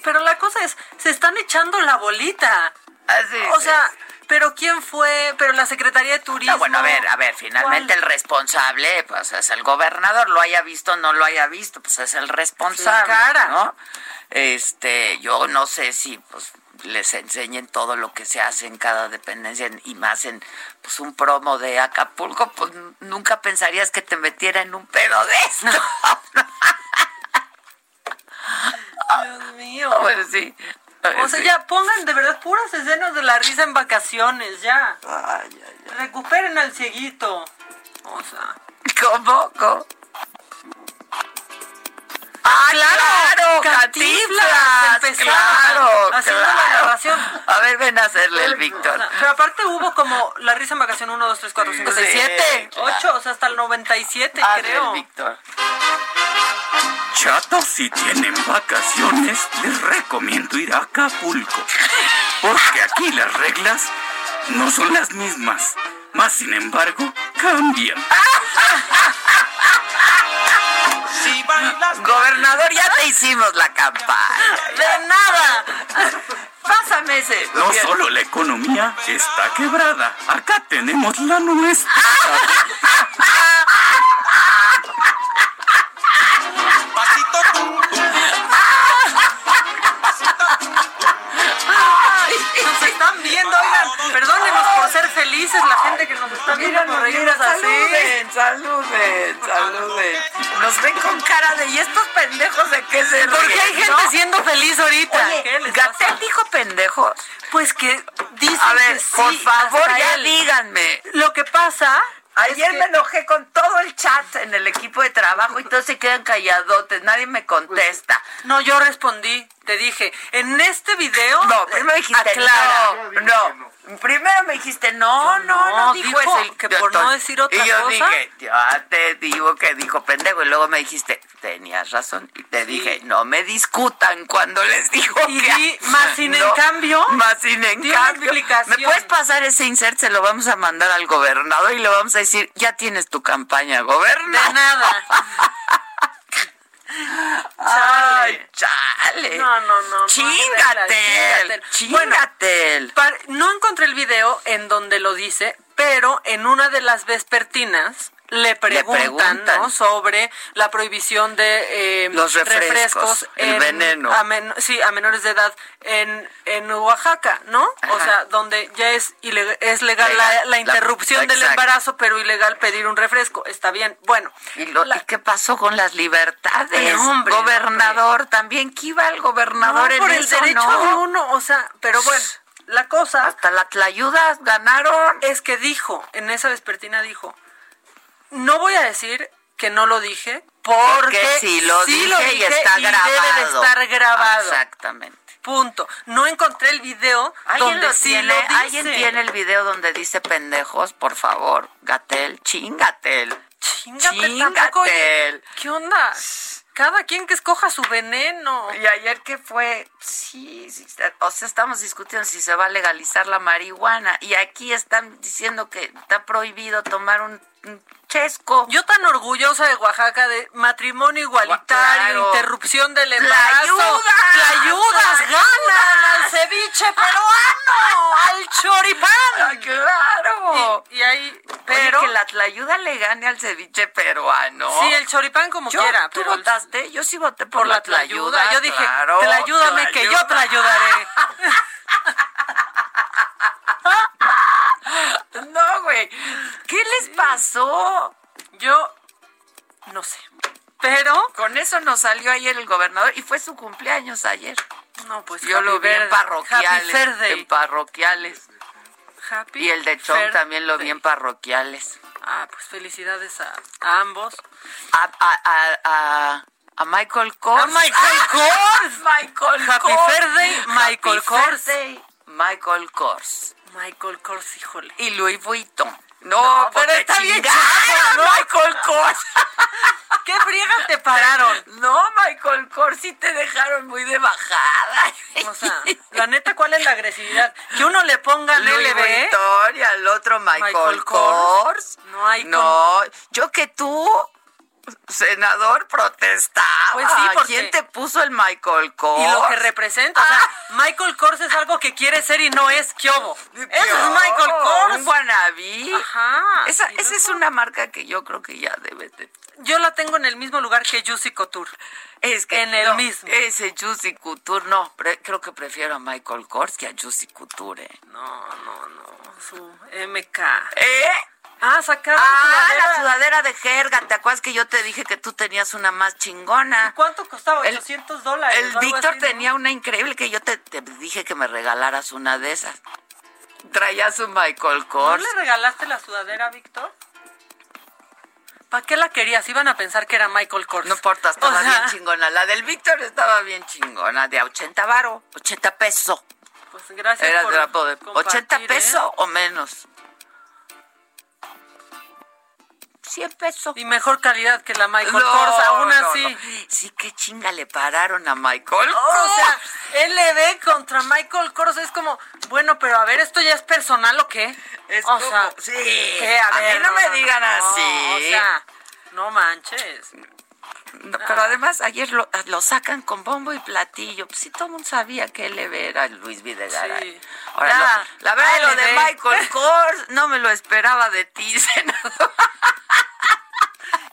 Pero la cosa es, se están echando la bolita.
Así,
o sea, pero ¿quién fue? Pero la Secretaría de Turismo.
No, bueno, a ver, a ver, finalmente
¿Cuál?
el responsable, pues es el gobernador, lo haya visto o no lo haya visto, pues es el responsable,
La cara.
¿no? Este, yo no sé si, pues, les enseñen todo lo que se hace en cada dependencia en- y más en, pues, un promo de Acapulco, pues, nunca pensarías que te metiera en un pedo de esto.
Dios mío.
Pues sí.
O sea, ya pongan de verdad puras escenas de la risa en vacaciones, ya. Recuperen al cieguito. O sea.
¿Cómo? ¿Cómo? ¡Ah, claro!
Empezaba
¡Claro!
haciendo la
claro.
narración.
A ver, ven a hacerle el Víctor.
pero aparte hubo como la risa en vacación 1, 2, 3, 4, 5, 6,
Sí,
7,
claro.
8, o sea, hasta el 97,
Hazle
creo.
el Víctor.
Chatos, si tienen vacaciones, les recomiendo ir a Acapulco. Porque aquí las reglas no son las mismas. Más sin embargo, cambian.
Gobernador, ya te hicimos la campaña.
De nada.
Pásame ese.
No solo la economía está quebrada, acá tenemos la nuestra.
Pasito tum. Pasito tum
nos
están viendo, oigan, perdónenos por ser felices la gente que nos está viendo por reírnos así.
Saluden, saluden, saluden. Nos ven con cara de, ¿y estos pendejos de qué se
Porque
ríen,
hay
gente
siendo feliz ahorita.
Gatel dijo pendejos.
Pues que dice,
por favor, ya díganme.
Lo que pasa
Ayer
es que-
me enojé con todo el chat en el equipo de trabajo y todos se quedan calladotes, nadie me contesta.
No, yo respondí, te dije, en este video
No, primero me dijiste
aclara.
no, no. Primero me dijiste no, no, no,
no,
dijo,
dijo
eso.
que
Yo
por no decir otra
y yo
cosa.
dije, ya te digo que dijo pendejo y luego me dijiste, tenías razón y te dije, no me discutan cuando les digo
Y
que
di, más sin en
No,
cambio,
más sin en cambio. ¿Me puedes pasar ese insert? Se lo vamos a mandar al gobernador y le vamos a decir, ya tienes tu campaña, gobernador.
De nada.
Ay, chale.
No, no, no.
Chingatel.
Bueno,
Chingatel.
no encontré el video en donde lo dice, pero en una de las vespertinas le preguntan,
preguntan.
¿no? sobre la prohibición de eh,
Los refrescos, el
en-
veneno.
a men- sí, a menores de edad en, en Oaxaca, ¿no? O sea, donde ya es ilegal, es legal,
Legal,
la, la
la-
interrupción del embarazo, pero ilegal pedir un refresco. Está bien. Bueno,
¿Y, lo-
la-
y qué pasó con las libertades?
Hombre,
gobernador, también que iba el gobernador
no,
en
por el
eso,
derecho
¿no?
de uno, o sea, pero bueno, la cosa
Hasta la tlayudas ganaron.
es que dijo, en esa vespertina dijo, no voy a decir que no lo dije, porque,
Porque si lo
sí
dije y está grabado.
debe de estar grabado.
Exactamente.
Punto. No encontré el video
¿Alguien,
donde
lo
sí
tiene?
lo dice.
¿Alguien tiene el video donde dice pendejos? Por favor, Gatel, chingatel. Chingatel.
¿Qué onda? Cada quien que escoja su veneno.
Y ayer que fue, sí, sí, o sea, estamos discutiendo si se va a legalizar la marihuana y aquí están diciendo que está prohibido tomar un, un chesco.
Yo tan orgullosa de Oaxaca de matrimonio igualitario,
Claro.
interrupción del embarazo.
¡Tlayudas!
¡Tlayudas! ¡Ganan al ceviche peruano! ¡Al choripán!
¡Claro!
Y, y ahí,
Pero que la tlayuda le gane al ceviche peruano.
Sí, el choripán como
Yo-
quiera.
¿Tú
pero
votaste? Yo sí voté por,
por
la
la
tlayuda.
tlayuda. Yo dije,
claro,
te la ayúdame que yo te la ayudaré.
No, güey. ¿Qué les pasó?
Yo no sé. Pero,
Con eso nos salió ayer el gobernador y fue su cumpleaños ayer.
no, pues
Yo lo vi en parroquiales.
Happy.
En parroquiales.
Happy
Y el de Chon también lo vi en parroquiales.
Ah, pues felicidades a, a ambos.
A, a, a, a, Michael Kors.
A Michael Kors.
Michael
Happy
Kors.
Michael
Happy
Kors.
Michael Kors.
Michael Kors, híjole.
Y Louis Vuitton. No,
No, pero está bien chafa, ¿no?
Michael Kors.
¿Qué friega te pararon?
No, Michael Kors sí te dejaron muy de bajada.
O sea, la neta, ¿cuál es la agresividad? Que uno le ponga
Louis
LB.
Vuitton y al otro Michael,
Michael
Kors.
Kors. No hay
No, yo que tú, senador, protestaba.
Pues sí, porque-
¿Quién te puso el Michael Kors?
Y lo que representa, o sea, Michael Kors es algo que quiere ser y no es Kyobo. Eso es Michael Kors.
Un wannabe.
Ajá.
Esa, esa es una marca que yo creo que ya debe de...
Yo la tengo en el mismo lugar que Juicy Couture.
Es que
En el
no,
mismo.
Ese Juicy Couture, no, creo que prefiero a Michael Kors que a Juicy Couture. ¿eh?
No, no, no. Su MK.
¿Eh?
Ah, sacaron
Ah,
sudadera.
la sudadera de jerga. ¿Te acuerdas que yo te dije que tú tenías una más chingona?
¿Cuánto costaba?
El-
800 dólares.
El
o algo
Víctor
así, ¿no?
tenía una increíble que yo te, te dije que me regalaras una de esas. Traía su Michael
¿No
Kors.
le regalaste la sudadera, Víctor? ¿Para qué la querías? Iban a pensar que era Michael Kors.
No importa, estaba
O sea,
bien chingona. La del Víctor estaba bien chingona, de a 80 varo, 80 pesos.
Pues gracias
Era
por
de la de
compartir,
80
¿eh?
pesos o menos. 100 pesos.
Y mejor calidad que la Michael
No,
Kors, aún
no,
así.
no. Sí, qué chinga le pararon a Michael
O
Kors.
sea, LB contra Michael Kors es como, bueno, pero a ver, ¿esto ya es personal o qué?
Es
o
como-
sea,
sí.
¿qué?
A mí no me digan así.
O sea, no manches.
No, pero además ayer lo, lo sacan con bombo y platillo. Pues sí, todo el mundo sabía que él era Luis Videgaray.
Sí.
Ahora,
Ya,
lo- la verdad, lo de. Michael Kors no me lo esperaba de ti, senador.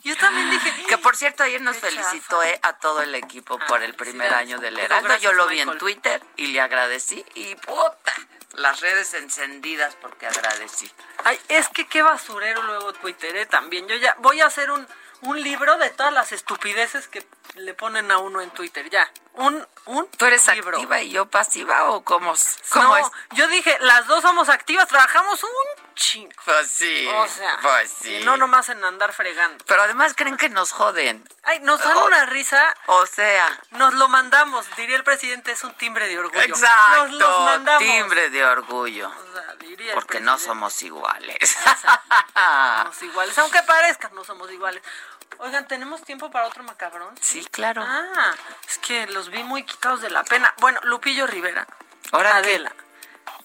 Yo también dije,
Que por cierto, ayer nos felicitó eh, a todo el equipo por el primer año del Heraldo. Yo lo vi en. Twitter y le agradecí. Y puta, Las redes encendidas porque agradecí.
Ay, es que qué basurero luego tuiteré también. Yo ya voy a hacer un, un libro de todas las estupideces que le ponen a uno en Twitter. Ya, un, un
¿Tú eres
libro.
activa y yo pasiva o cómo, cómo
no,
es?
yo dije, las dos somos activas, trabajamos un chingo.
Pues sí,
O sea,
pues sí.
y no nomás en andar fregando.
Pero además creen que nos joden.
Ay, nos dan
O-
una risa.
O sea,
Nos lo mandamos, diría el presidente, es un timbre de orgullo.
exacto,
Nos los mandamos.
timbre de orgullo.
O sea, diría el
Porque no somos iguales.
somos iguales, aunque parezcan, no somos iguales. Oigan, ¿tenemos tiempo para otro macabrón?
Sí, claro.
Ah, es que los vi muy quitados de la pena. Bueno, Lupillo Rivera.
¿Ahora qué?
Adela.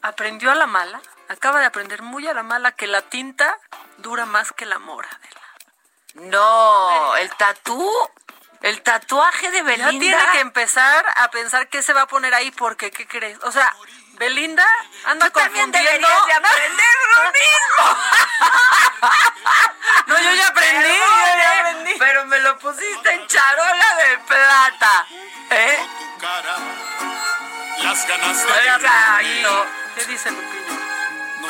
Aprendió a la mala, acaba de aprender muy a la mala que la tinta dura más que el amor, Adela.
No, el tatú, el tatuaje de
Ya
Belinda.
tiene que empezar a pensar qué se va a poner ahí porque, ¿qué crees? O sea, Belinda anda
Tú también
confundiendo...
deberías de aprender lo mismo.
No, yo ya aprendí, yo ya aprendí.
Pero me lo pusiste en charola de plata. ¿Eh?
Las ganas de
Exacto.
¿Qué dice Lupillo?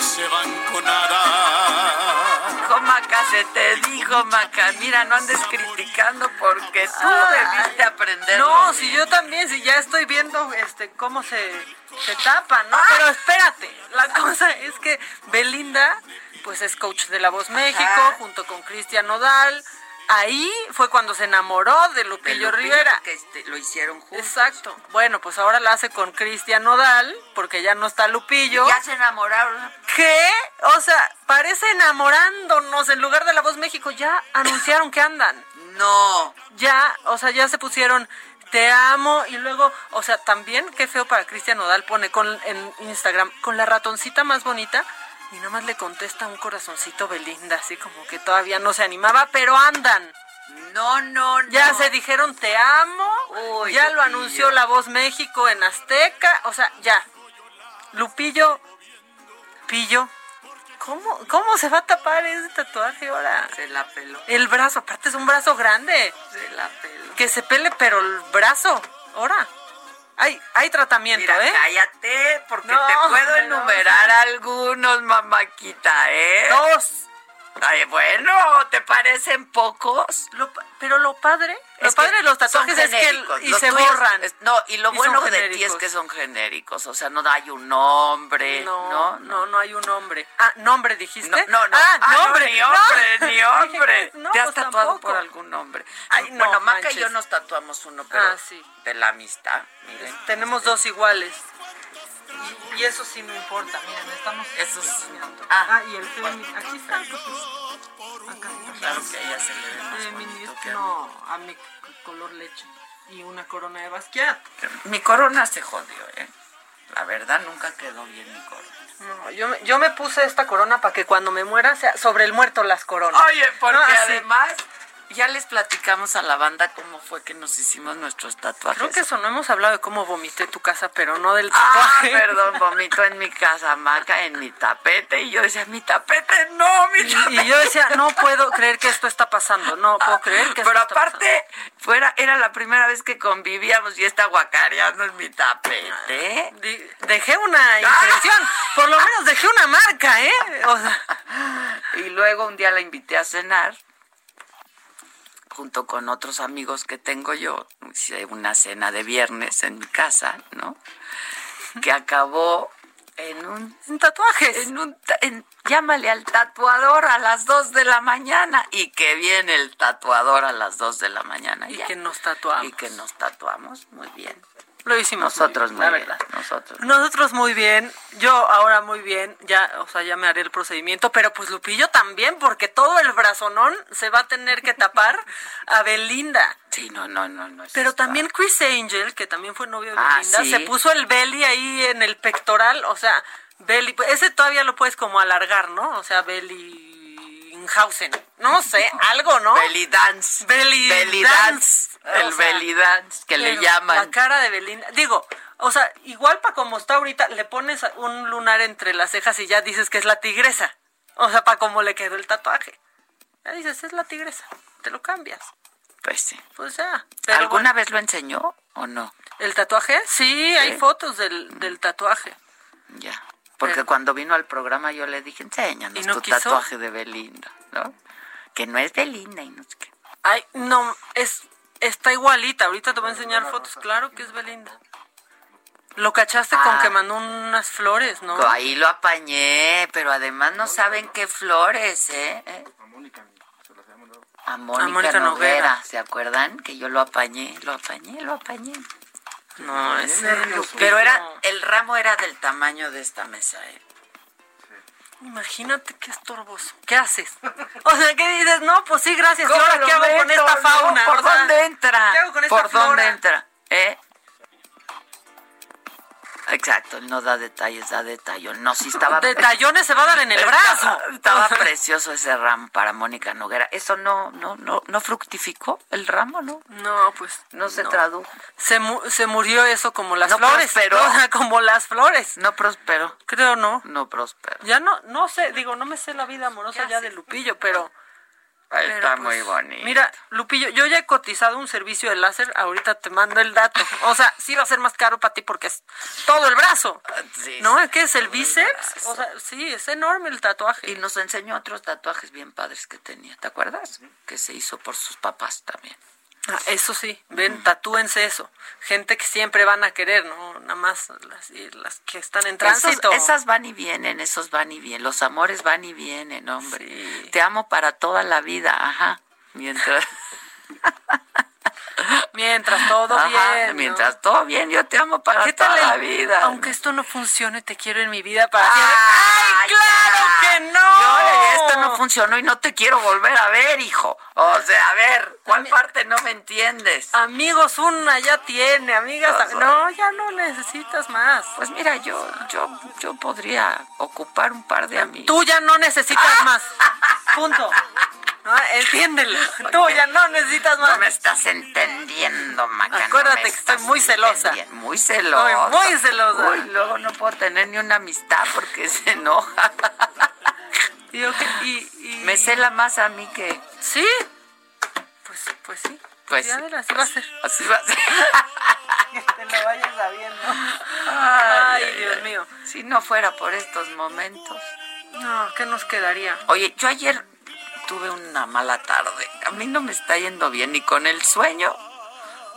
Se van con nada.
Dijo Maca, se te dijo Maca. Mira, no andes criticando porque tú debiste aprender.
No, si yo también, si ya estoy viendo este cómo se, se tapan, ¿no? Pero espérate, la cosa es que Belinda, pues es coach de La Voz México,
Ajá.
junto con Cristian Nodal. Ahí fue cuando se enamoró de
De
Lupillo, Rivera.
Que este, lo hicieron juntos.
Exacto. Bueno, pues ahora la hace con Cristian Nodal, porque ya no está Lupillo.
Ya se enamoraron.
¿Qué? O sea, parece enamorándonos en lugar de La Voz México. Ya anunciaron que andan.
No.
Ya, o sea, ya se pusieron te amo y luego, o sea, también qué feo para Cristian Nodal pone con en Instagram con la ratoncita más bonita y nada más le contesta un corazoncito Belinda, así como que todavía no se animaba, pero andan.
No, no, no.
Ya se dijeron te amo,
Uy,
ya lo anunció La Voz México en Azteca, o sea, ya. Lupillo, Pillo, ¿cómo, cómo se va a tapar ese tatuaje ahora?
Se la peló.
El brazo, aparte es un brazo grande.
Se la peló.
Que se pele, pero el brazo, ahora. Hay, hay tratamiento,
Mira,
¿eh?
cállate, porque
No,
te puedo enumerar algunos, mamaquita, ¿eh?
Dos.
Ay, bueno, ¿te parecen pocos?
Lo pero lo padre, lo
Es
padre
que
de los tatuajes es que y se
tuyos
borran.
es- no, y lo
Y
bueno de ti es que son genéricos, o sea, no hay un nombre,
No,
¿no?
no, no, hay un nombre. Ah, nombre dijiste.
No, no, no.
Ah,
Ah, no,
nombre.
ni hombre,
No.
ni hombre.
No,
¿Te has
pues
tatuado
tampoco.
por algún nombre?
Ay, no,
bueno, Maca y yo nos tatuamos uno, pero
Ah, sí.
de la amistad, miren.
Tenemos dos iguales. Y, eso sí me importa. Miren, estamos.
Eso
enseñando.
Ah.
Ah, y el féminis. Aquí está. pues, Acá está.
Claro que ella se le ve más bonito que a mí.
a mi c- color leche. Y una corona de Basquiat.
Mi corona se jodió, ¿eh? La verdad, nunca quedó bien mi corona.
No, yo me, yo me puse esta corona para que cuando me muera sea sobre el muerto las coronas.
Oye, porque
No, así.
además ya les platicamos a la banda cómo fue que nos hicimos nuestros tatuajes.
Creo que eso no hemos hablado de cómo vomité tu casa, pero no del
Ah,
tatuaje.
perdón, vomito en mi casa, Maca, en mi tapete. Y yo decía, mi tapete, no, mi tapete.
y yo decía, no puedo creer que esto está pasando, no puedo creer que esto
Pero
está
aparte, fuera, era la primera vez que convivíamos y está guacareando en mi tapete.
Dejé una impresión, por lo menos dejé una marca, ¿eh? O sea,
Y luego un día la invité a cenar, junto con otros amigos que tengo yo. Hice una cena de viernes en mi casa, ¿no? Que acabó en un
en tatuajes.
en un en- llámale al tatuador a las 2 de la mañana y que viene el tatuador a las 2 de la mañana
Y
ya.
que nos tatuamos.
y que nos tatuamos muy bien
Lo hicimos.
nosotros
muy
muy
bien,
nosotros
Nosotros muy bien, yo ahora muy bien, ya, o sea, ya me haré el procedimiento, pero pues Lupillo también, porque todo el brazonón se va a tener que tapar a Belinda.
sí no no no no
Pero
está-
también Chris Angel, que también fue novio de
Ah,
Belinda,
sí.
se puso el belly ahí en el pectoral, o sea, belly, pues, ese todavía lo puedes como alargar, ¿no? O sea, belly Inhausen, no sé, algo, ¿no?
belly dance
Belly
belly
dance.
dance, el
O sea,
belly dance que le llaman
La cara de Belinda. Digo, o sea, igual para como está ahorita, le pones un lunar entre las cejas y ya dices que es la tigresa. O sea, para como le quedó el tatuaje. Ya dices, es la tigresa. Te lo cambias.
pues sí
Pues ya. Pero
alguna
bueno,
vez lo enseñó o no
¿El tatuaje? Sí, hay fotos del, del tatuaje.
ya Porque cuando vino al programa yo le dije, enséñanos
¿Y no
tu
quiso?
tatuaje de Belinda, ¿no? Que no es Belinda y no sé qué.
Ay, no, es, está igualita. Ahorita te voy a enseñar fotos. Claro que es Belinda. Lo cachaste con
Ah.
que mandó unas flores, ¿no?
Ahí lo apañé, pero además no saben qué flores, ¿eh? ¿Eh? A Mónica,
Mónica
Noguera,
Noguera.
¿se acuerdan? Que yo lo apañé, lo apañé, lo apañé.
No, ese
Pero era, el ramo era del tamaño de esta mesa, ¿eh?
Imagínate qué estorboso. ¿Qué haces? O sea, ¿qué dices? No, pues sí, gracias. ¿Y
¿Cómo
ahora qué hago con esta
no?
fauna?
¿Por dónde entra?
¿Qué hago con esta
¿Por dónde
flora?
entra? ¿Eh? Exacto, no da detalles, da detalle. No, sí estaba...
Detallones se va a dar en el brazo.
Estaba precioso ese ramo para Mónica Noguera. Eso no, no, no, no fructificó el ramo, ¿no?
No, pues.
No se tradujo.
Se, mu- se murió eso como las
No
flores.
prosperó.
Como las flores.
No prosperó.
Creo no.
No prosperó.
Ya no, no sé, digo, no me sé la vida amorosa ya de Lupillo, pero. Pero,
Está
pues,
muy bonito.
Mira, Lupillo, yo ya he cotizado un servicio de láser, ahorita te mando el dato. O sea, sí va a ser más caro para ti porque es todo el brazo.
Sí,
¿No?
sí,
¿Qué es el bíceps? O sea, sí, es enorme el tatuaje.
Y nos enseñó otros tatuajes bien padres que tenía, ¿te acuerdas? Que se hizo por sus papás también.
Ah, eso sí, ven, tatúense eso. Gente que siempre van a querer, ¿no? Nada más las, las que están en
Esos-
tránsito.
esas van y vienen, esos van y vienen. Los amores van y vienen, hombre. Te amo para toda la vida, ajá. Mientras,
Mientras todo
Ajá,
bien. ¿no?
mientras todo bien, yo te amo para
¿Qué
toda
tal
la vida.
Aunque esto no funcione, te quiero en mi vida para
¡Ay,
¡Ay, claro que no!
Yo, esto no funcionó y no te quiero volver a ver, hijo. O sea, a ver, ¿cuál parte no me entiendes?
Amigos, una ya tiene, amigas. No, ya no necesitas más.
Pues mira, yo, yo, yo podría ocupar un par de amigos.
Tú ya no necesitas más. Punto. Ah, entiéndelo. Tú ya no necesitas más.
No me estás entendiendo, Maca. no
Acuérdate que estoy muy celosa.
Muy celosa.
Estoy muy celosa.
Uy, luego no puedo tener ni una amistad porque se enoja.
Y y- y-
Me cela más a mí que...
¿Sí? Pues, pues sí.
Pues sí.
así va a ser.
Así va a ser.
Que te lo vayas sabiendo.
Ay,
Ay, Dios mío.
Si no fuera por estos momentos.
No, ¿qué nos quedaría?
Oye, yo ayer tuve una mala tarde. A mí no me está yendo bien ni con el sueño.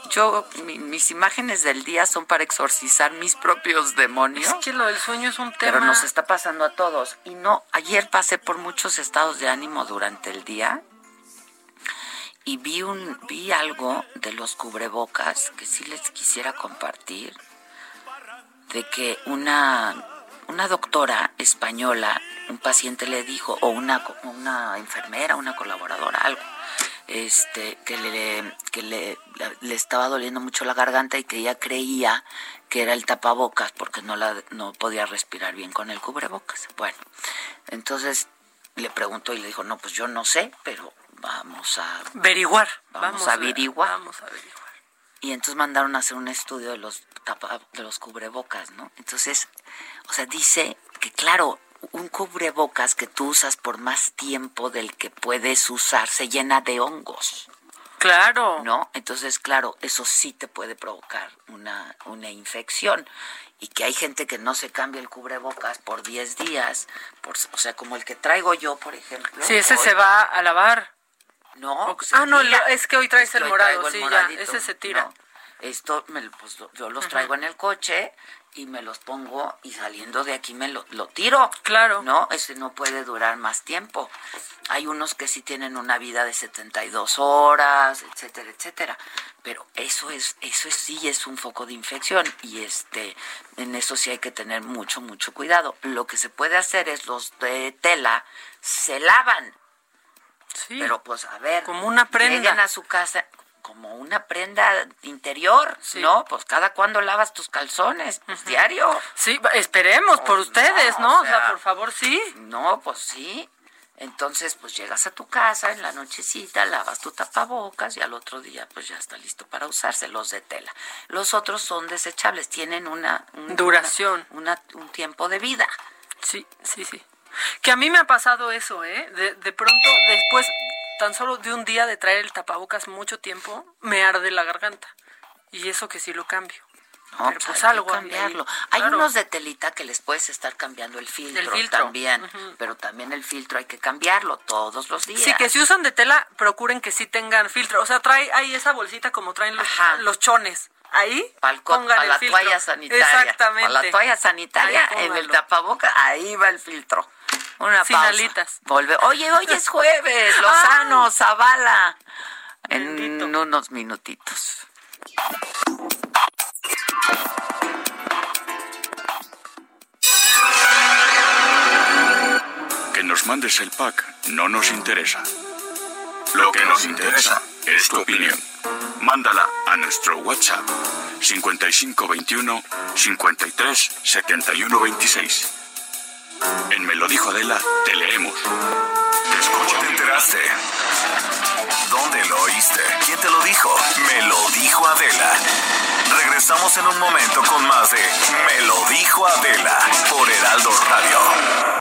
Yo, mi- mis imágenes del día son para exorcizar mis propios demonios.
Es que lo del sueño es un tema.
Pero nos está pasando a todos. Y no, ayer pasé por muchos estados de ánimo durante el día y vi un vi algo de los cubrebocas que sí les quisiera compartir de que una una doctora española un paciente le dijo o una una enfermera una colaboradora algo este que le que le, le estaba doliendo mucho la garganta y que ella creía que era el tapabocas porque no la no podía respirar bien con el cubrebocas bueno entonces le preguntó y le dijo no pues yo no sé pero vamos a
Averiguar.
Vamos a averiguar.
Vamos a averiguar.
y entonces mandaron a hacer un estudio de los tapa- de los cubrebocas, ¿no? Entonces, o sea, dice que claro, un cubrebocas que tú usas por más tiempo del que puedes usar se llena de hongos,
Claro.
¿no? Entonces, claro, eso sí te puede provocar una, una infección. Y que hay gente que no se cambia el cubrebocas por 10 días, por, o sea, como el que traigo yo, por ejemplo.
Sí, ese
hoy.
se va a lavar.
No, se
ah, no,
tira.
es que hoy traes
Es que
el morado,
el
sí, ya, ese se tira.
¿no? Esto me pues, yo los traigo en el coche y me los pongo y saliendo de aquí me lo, lo tiro.
Claro.
No, ese no puede durar más tiempo. Hay unos que sí tienen una vida de 72 horas, etcétera, etcétera. Pero eso es, eso es, sí es un foco de infección y este, en eso sí hay que tener mucho, mucho cuidado. Lo que se puede hacer es los de tela se lavan.
Sí.
Pero pues a ver,
Como una prenda.
Lleguen a su casa como una prenda interior, ¿no? Pues cada cuando lavas tus calzones, pues diario.
Sí, esperemos por
Pues
ustedes,
no,
¿no?
o
O sea, por favor, sí.
No, pues sí. Entonces, pues llegas a tu casa en la nochecita, lavas tu tapabocas y al otro día, pues ya está listo para usarse los de tela. Los otros son desechables, tienen una un-
Duración.
una- una- un tiempo de vida.
Sí, sí, sí. Que a mí me ha pasado eso, ¿eh? De, de pronto, después, tan solo de un día de traer el tapabocas mucho tiempo, me arde la garganta. Y eso que sí lo cambio.
No,
Pero
pues
pues
hay que
algo ahí,
cambiarlo. Hay
claro.
unos de telita que les puedes estar cambiando el filtro,
El filtro.
también, pero también el filtro hay que cambiarlo todos los días.
Sí, que si usan de tela, procuren que sí tengan filtro. O sea, trae ahí esa bolsita como traen los, los chones. Ahí
Pa'l co-
pongan
pa'
el
la
filtro.
toalla sanitaria.
Exactamente.
Para la toalla sanitaria, en el tapaboca, ahí va el filtro. Una
Sin
pausa.
alitas.
Volve. Oye, hoy es jueves, Lozano, Zavala. En unos minutitos.
Que nos mandes el pack no nos interesa. Lo que nos interesa es tu opinión. Mándala a nuestro WhatsApp 5521 53 71 26. En Me lo dijo Adela, te leemos. Te escucha.
¿Cómo te enteraste? ¿Dónde lo oíste? ¿Quién te lo dijo? Me lo dijo Adela. Regresamos en un momento con más de Me lo dijo Adela por Heraldo Radio.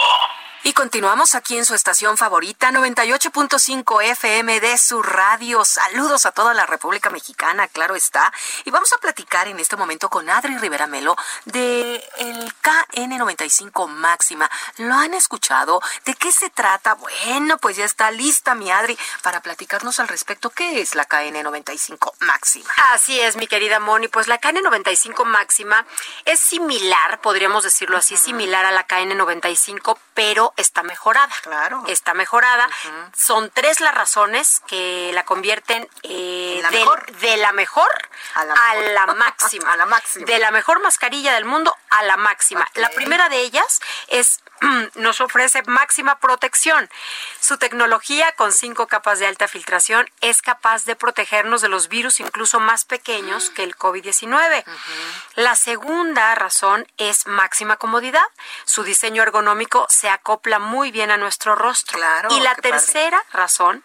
Y continuamos aquí en su estación favorita, 98.5 FM de su radio. Saludos a toda la República Mexicana, claro está. Y vamos a platicar en este momento con Adri Rivera Melo de el KN95 Máxima. ¿Lo han escuchado? ¿De qué se trata? Bueno, pues ya está lista mi Adri para platicarnos al respecto. ¿Qué es la KN95 Máxima?
Así es, mi querida Moni. Pues la KN95 máxima es similar, podríamos decirlo así, similar a la KN95, pero está mejorada.
Claro.
Está mejorada. Son tres las razones que la convierten eh, de la mejor
A la
a
mejor.
la máxima.
A la máxima.
De la mejor mascarilla del mundo a la máxima. La primera de ellas es nos ofrece máxima protección. Su tecnología con cinco capas de alta filtración es capaz de protegernos de los virus incluso más pequeños que el COVID-19. La segunda razón es máxima comodidad. Su diseño ergonómico se acopla muy bien a nuestro rostro.
Claro,
y la
padre.
tercera razón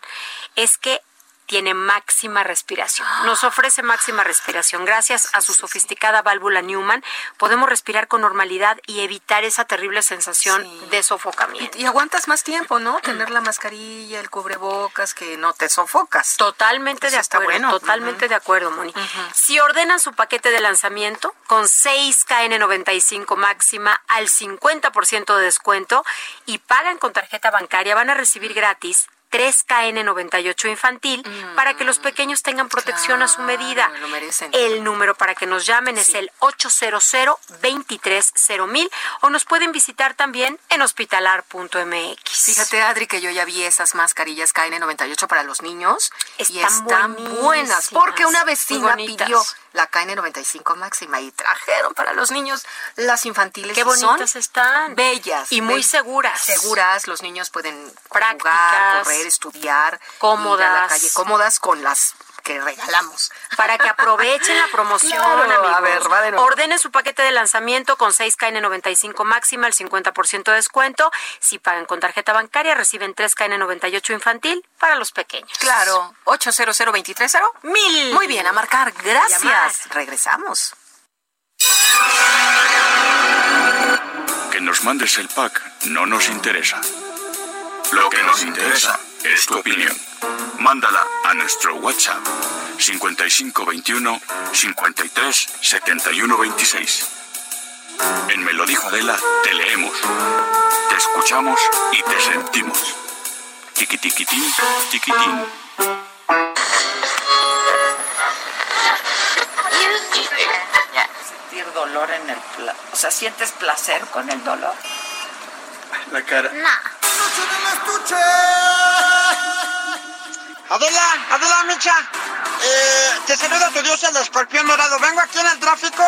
es que tiene máxima respiración. Nos ofrece máxima respiración. Gracias a su sofisticada válvula Newman, podemos respirar con normalidad y evitar esa terrible sensación de sofocamiento.
Y aguantas más tiempo, ¿no? Tener la mascarilla, el cubrebocas, que no te sofocas.
Totalmente de
está
acuerdo,
bueno.
totalmente de acuerdo, Moni. Si ordenan su paquete de lanzamiento con 6 KN95 máxima al 50% de descuento y pagan con tarjeta bancaria, van a recibir gratis 3 KN98 infantil para que los pequeños tengan protección a su medida.
lo merecen.
El número para que nos llamen es el 800 230 o nos pueden visitar también en hospitalar.mx.
Fíjate, Adri, que yo ya vi esas mascarillas KN98 para los niños y
Están
están
buenísimas,
buenas, porque una vecina pidió la KN95 máxima y trajeron para los niños las infantiles.
Qué
son
bonitas están.
Bellas.
Y muy seguras.
Seguras, los niños pueden
Prácticas.
jugar, correr, estudiar.
Cómodas.
ir a la calle, cómodas con las que regalamos.
Para que aprovechen la promoción,
Claro,
amigos.
a ver, va de nuevo.
Ordene su paquete de lanzamiento con 6 KN95 máxima, el 50% de descuento. Si pagan con tarjeta bancaria, reciben 3 KN98 infantil para los pequeños.
Claro, 800 230
Mil.
Muy bien, a marcar.
Llamar.
Gracias. Regresamos.
Que nos mandes el pack no nos interesa. Lo que nos interesa es tu opinión. Mándala a nuestro WhatsApp 5521 53 71 26. En Me lo dijo Adela, te leemos, te escuchamos y te sentimos. Tiquitiquitín, tiquitín.
Sentir dolor en el... O sea, ¿sientes placer con el dolor?
La cara.
Adela, Adela Micha, eh, te saluda tu dios el escorpión dorado. Vengo aquí en el tráfico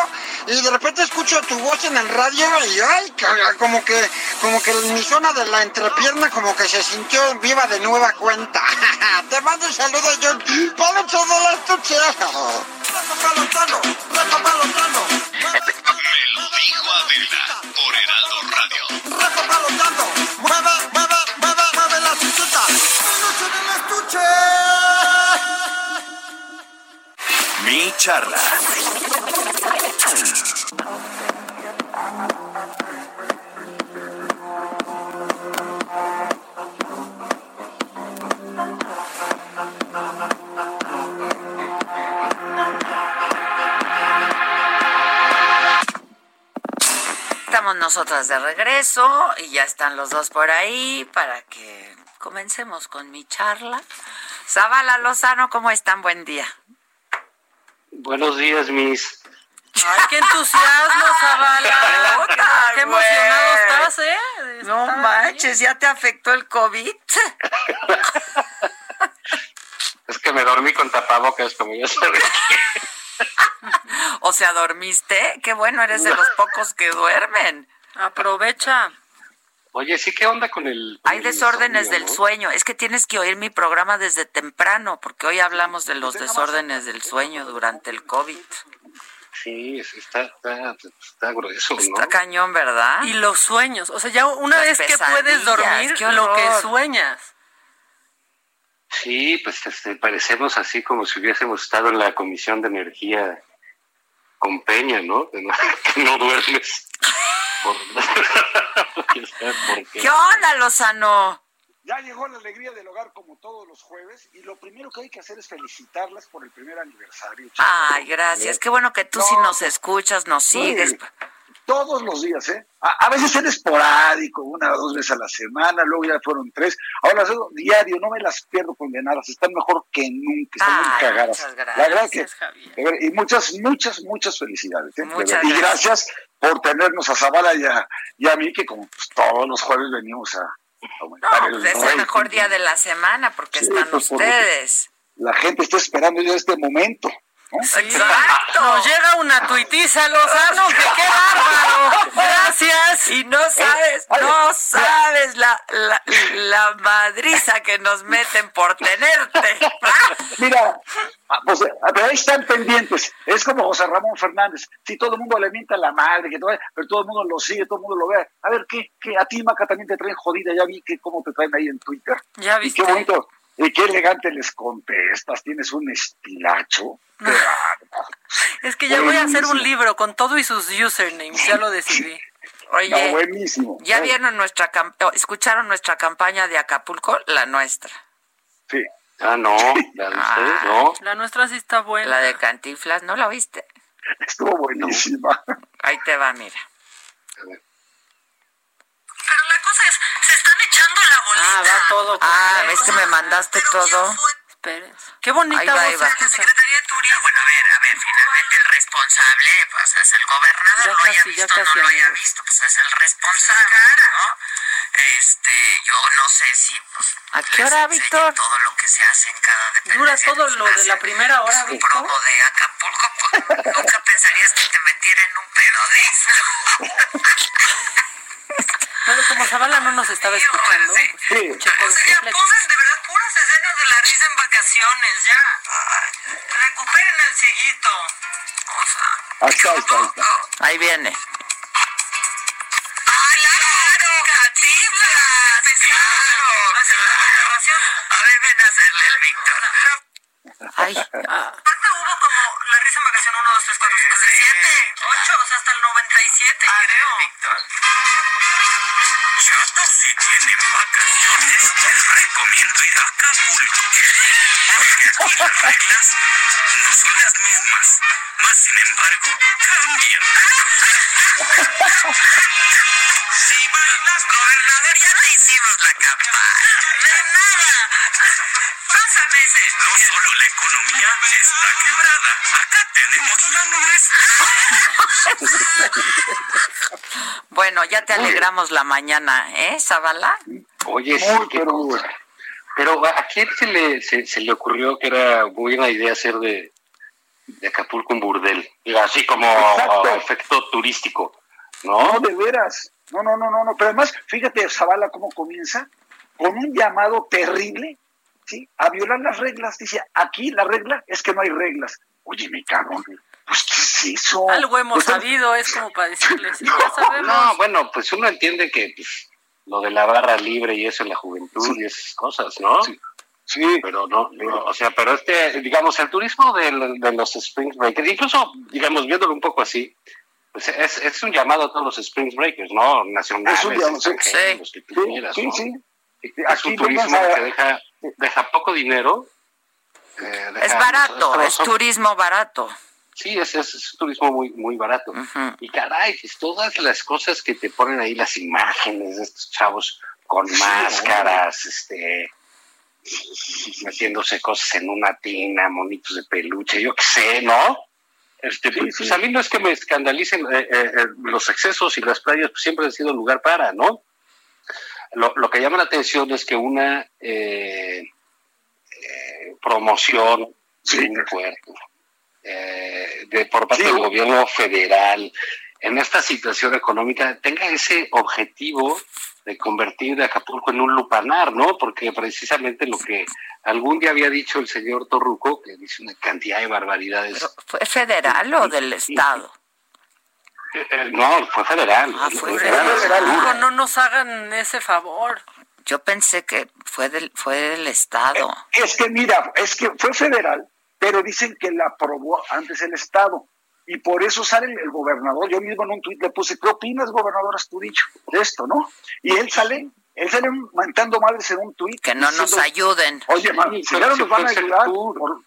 y de repente escucho tu voz en el radio y ay, como que, como que mi zona de la entrepierna como que se sintió viva de nueva cuenta. te mando un saludo yo. Palo todo el estuche.
Dijo Adela por Heraldo Radio.
Mueve, mueve, mueve, mueve la cintura. estuche.
Mi charla.
Estamos nosotras de regreso y ya están los dos por ahí para que comencemos con mi charla. Zavala Lozano, ¿cómo están? Buen día.
Buenos días, mis.
Ay, qué entusiasmo, Zavala. Qué emocionado estás, ¿eh?
No manches, ¿ya te afectó el COVID?
Es que me dormí con tapabocas, como ya sabes.
O sea, ¿dormiste? Qué bueno, eres de los pocos que duermen.
Aprovecha.
Oye, sí, ¿qué onda con el... con
Hay
el
desórdenes
insomnio,
del
no?
sueño. Es que tienes que oír mi programa desde temprano, porque hoy hablamos de los desórdenes del sueño durante el COVID.
Sí, sí, está, está, está grueso, ¿no?
Está cañón, ¿verdad?
Y los sueños. O sea, ya una
Las
vez que puedes dormir,
qué
lo que sueñas.
Sí, pues este, parecemos así como si hubiésemos estado en la Comisión de Energía con Peña, ¿no? Que no, que no duermes. Por... ¿Qué
onda, Lozano?
Ya llegó la alegría del hogar como todos los jueves y lo primero que hay que hacer es felicitarlas por el primer aniversario.
Ay, gracias. Qué bueno que tú sí nos escuchas, nos sigues.
Todos los días, ¿eh? A, a veces era esporádico, una o dos veces a la semana, luego ya fueron tres. Ahora las hago diario, no me las pierdo condenadas, están mejor que nunca, están muy cagadas.
muchas
La verdad que,
gracias, Javier.
y muchas, muchas, muchas felicidades. ¿eh?
Muchas
y
gracias.
gracias por tenernos a Zavala y a, y a mí, que como pues, todos los jueves venimos a
No, pues es el mejor día de la semana porque
Sí,
están
pues,
ustedes.
La gente está esperando ya este momento. ¿No?
Exacto.
Nos llega una tuitiza, Lozano, que qué bárbaro. Gracias.
Y no sabes, no sabes la, la, la madriza que nos meten por tenerte.
Mira, ah, pues, ah, pero ahí están pendientes. Es como José Ramón Fernández. Si todo el mundo le mienta a la madre, que todo, pero todo el mundo lo sigue, todo el mundo lo ve. A ver, ¿qué? qué? A ti, Maca, también te traen jodida. Ya vi que cómo te traen ahí en Twitter.
Ya
Y
viste.
qué bonito. Y qué elegante les contestas. Tienes un estilacho. Bárbaro.
Es que ya voy a hacer un libro con todo y sus usernames, ya lo decidí.
Oye,
No, buenísimo.
¿ya vieron nuestra cam- o escucharon nuestra campaña de Acapulco? La nuestra.
Sí.
Ah, no, ¿la de ustedes? No.
La nuestra sí está buena.
La de Cantinflas, ¿no la viste?
Estuvo buenísima.
Ahí te va, mira.
Pero la cosa
Ah, va todo.
Ah, ves que me mandaste todo.
Esperen. Qué bonita
Ahí va,
voz
ahí va.
escucha.
Bueno, a ver, a ver, finalmente el responsable, pues es el gobernador,
Ya
lo haya
casi, ya
visto,
casi,
no lo haya visto, pues es el responsable, ¿no? Este, yo no sé si, pues,
¿A qué hora, Víctor?
todo lo que se hace en cada dependencia.
Dura todo lo de la primera hora,
Su
Víctor.
promo de Acapulco, pues, nunca pensarías que te metiera en un pedo de eso.
Pero como Zavala no nos estaba escuchando, pues,
Sí.
escuché por
O sea, ya
completo.
ponen de verdad puras escenas de la risa en vacaciones, ya. Recuperen el cieguito. O sea,
Ahí está, ahí está, ahí está.
Ahí viene.
claro, Cantinflas, claro, claro. A ver, ven a hacerle el Víctor.
Ay,
Aparte
recomiendo ir a Acapulco. Porque aquí las reglas no son las mismas, más sin embargo, cambian.
Si bailas, gobernador, ya te hicimos la campaña. De nada. Pásame ese.
No solo la economía está quebrada, acá tenemos la nuestra.
bueno, ya te alegramos la mañana, ¿eh, Zavala?
Oye, sí,
Muy,
qué
pero
cosa. Pero ¿a quién se le, se, se le ocurrió que era buena idea hacer de, de Acapulco un burdel? Así como
Exacto.
efecto turístico, ¿no?
No, de veras. No, no, no, no, no. Pero además, fíjate, Zavala, cómo comienza con un llamado terrible, ¿sí? A violar las reglas. Dice, aquí la regla es que no hay reglas. Oye, mi cabrón, pues, ¿qué es eso?
Algo hemos
Pues,
sabido, es como para decirles, sí, ya sabemos.
No, bueno, pues uno entiende que pues, lo de la barra libre y eso en la juventud y esas cosas, ¿no?
Sí. Sí,
Pero no, no, o sea, pero este, digamos, el turismo de, de los Spring Breakers, incluso, digamos, viéndolo un poco así, pues es, es un llamado a todos los Spring Breakers, ¿no? Nacionales,
Es un llamado, sí.
que tú quieras,
Sí,
¿no?
sí.
Es
Aquí
un turismo
a-
que deja, deja poco dinero. eh,
Es barato, es turismo barato.
Sí, es, es, es turismo muy, muy barato. Y caray, pues, todas las cosas que te ponen ahí, las imágenes de estos chavos con máscaras, este metiéndose cosas en una tina, monitos de peluche, yo qué sé, ¿no? Este, pues a mí no es que me escandalicen eh, eh, eh, los excesos y las playas, pues, siempre han sido lugar para, ¿no? Lo, lo que llama la atención es que una eh, promoción muy fuerte eh, de, por parte del gobierno federal en esta situación económica tenga ese objetivo de convertir a Acapulco en un lupanar, ¿no? Porque precisamente lo que algún día había dicho el señor Torruco, que dice una cantidad de barbaridades.
¿Fue federal o del Estado?
Eh, eh, no, fue federal.
Ah, fue
federal.
Digo, no nos hagan ese favor.
Yo pensé que fue del, fue del Estado.
Es que mira, es que fue federal, pero dicen que la aprobó antes el Estado. Y por eso sale el, gobernador. Yo mismo en un tuit le puse, ¿qué opinas, gobernador Astudillo, de esto, no? Y él sale, él sale mentando madres en un tuit.
Que no nos ayuden.
Oye,
Sí,
si nos van
fue
a ayudar. por-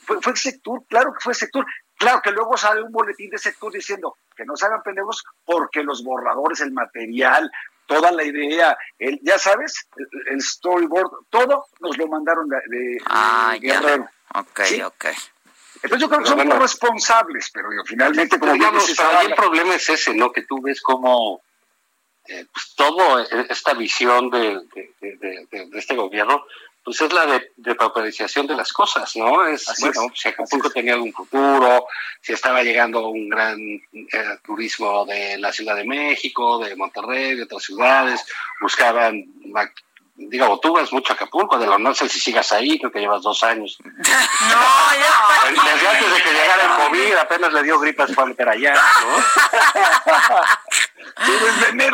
fue, fue Sectur, claro que fue Sectur. Claro que luego sale un boletín de Sectur diciendo que no se hagan pendejos porque los borradores, el material, toda la idea, el, ya sabes, el, el storyboard, todo nos lo mandaron de, de-
Ah,
de
ya.
Guerrero.
Ok,
Sí.
ok.
Entonces yo creo que son
Bueno.
responsables, pero yo, finalmente, como
digamos, ahí el problema es ese, ¿no? Que tú ves como eh, pues, todo eh, esta visión de, de- de- de- de este gobierno, pues es la de, de pauperización de las cosas, ¿no? Es,
Así
bueno,
es,
si Acapulco tenía algún futuro, si estaba llegando un gran eh, turismo de la Ciudad de México, de Monterrey, de otras ciudades, buscaban, digo, tú vas mucho a Acapulco, de lo no sé si sigas ahí, creo que llevas dos años. Desde antes de que llegara el COVID, apenas le dio gripa, se fue a meter allá, ¿no?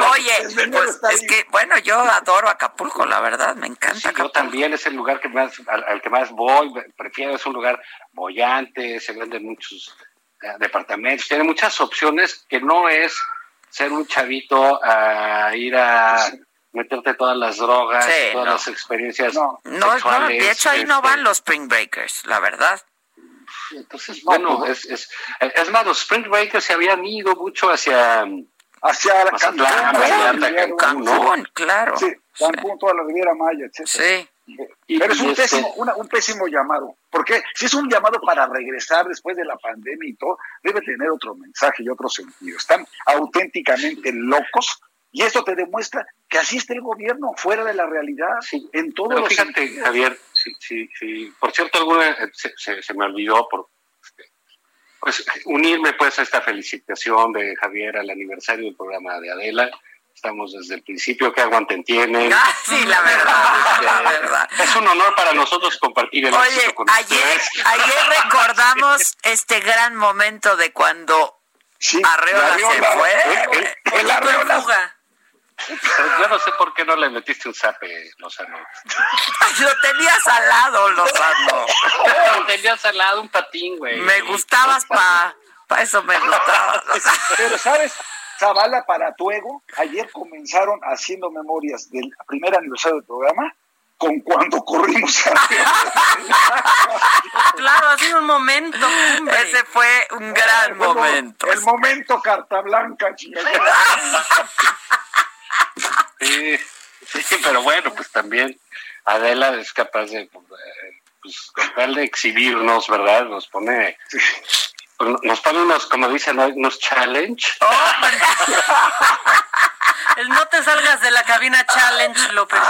Oye, pues es que, bueno, yo adoro Acapulco, la verdad, me encanta.
Yo también es el lugar que más, al, al que más voy, prefiero, es un lugar bollante, se venden muchos eh, departamentos, tiene muchas opciones que no es ser un chavito a ir a meterte todas las drogas,
Sí,
todas
no.
las experiencias
No, no,
sexuales.
de hecho ahí no
este,
van los Spring Breakers, la verdad.
Entonces, bueno, es, es, es más, los Spring Breakers se habían ido mucho hacia
hacia la
Mazatlán,
Cancún, Cancún,
Cancún, ¿no?
Cancún, claro.
Sí, Cancún, toda la Riviera Maya, etcétera.
Sí.
Pero es un
este-
pésimo, una- un pésimo llamado, porque si es un llamado para regresar después de la pandemia y todo, debe tener otro mensaje y otro sentido. Están auténticamente locos y esto te demuestra que así está el gobierno, fuera de la realidad, en todos
Pero
los
fíjate,
sentidos.
Javier, si, si, si, por cierto, alguna eh, se, se- se me olvidó por este, pues unirme pues a esta felicitación de Javier al aniversario del programa de Adela. Estamos desde el principio, que aguanten tienen.
Ah, sí, la verdad,
Este,
la verdad.
Es un honor para nosotros compartir el
Oye,
éxito con
ayer,
ustedes.
ayer recordamos este gran momento de cuando Arreola se
Arreola,
fue.
el- el- el Arreola. Yo no sé por qué no le metiste un zape, Lozano.
Lo tenías al lado, Lozano.
Lo tenías al lado, un patín, güey.
Me gustabas pa, pa eso me gustabas.
Pero sabes, Zavala, para tu ego, ayer comenzaron haciendo memorias del primer aniversario del programa con cuando corrimos a
Claro, ha sido un momento. hombre.
Ese fue un gran momento.
El momento carta blanca, chingada.
Sí, sí, pero bueno, pues también Adela es capaz de, pues, con tal de exhibirnos, ¿verdad? Nos pone, nos pone unos, como dicen, hoy, unos challenge.
El no te salgas de la cabina challenge lo perdió.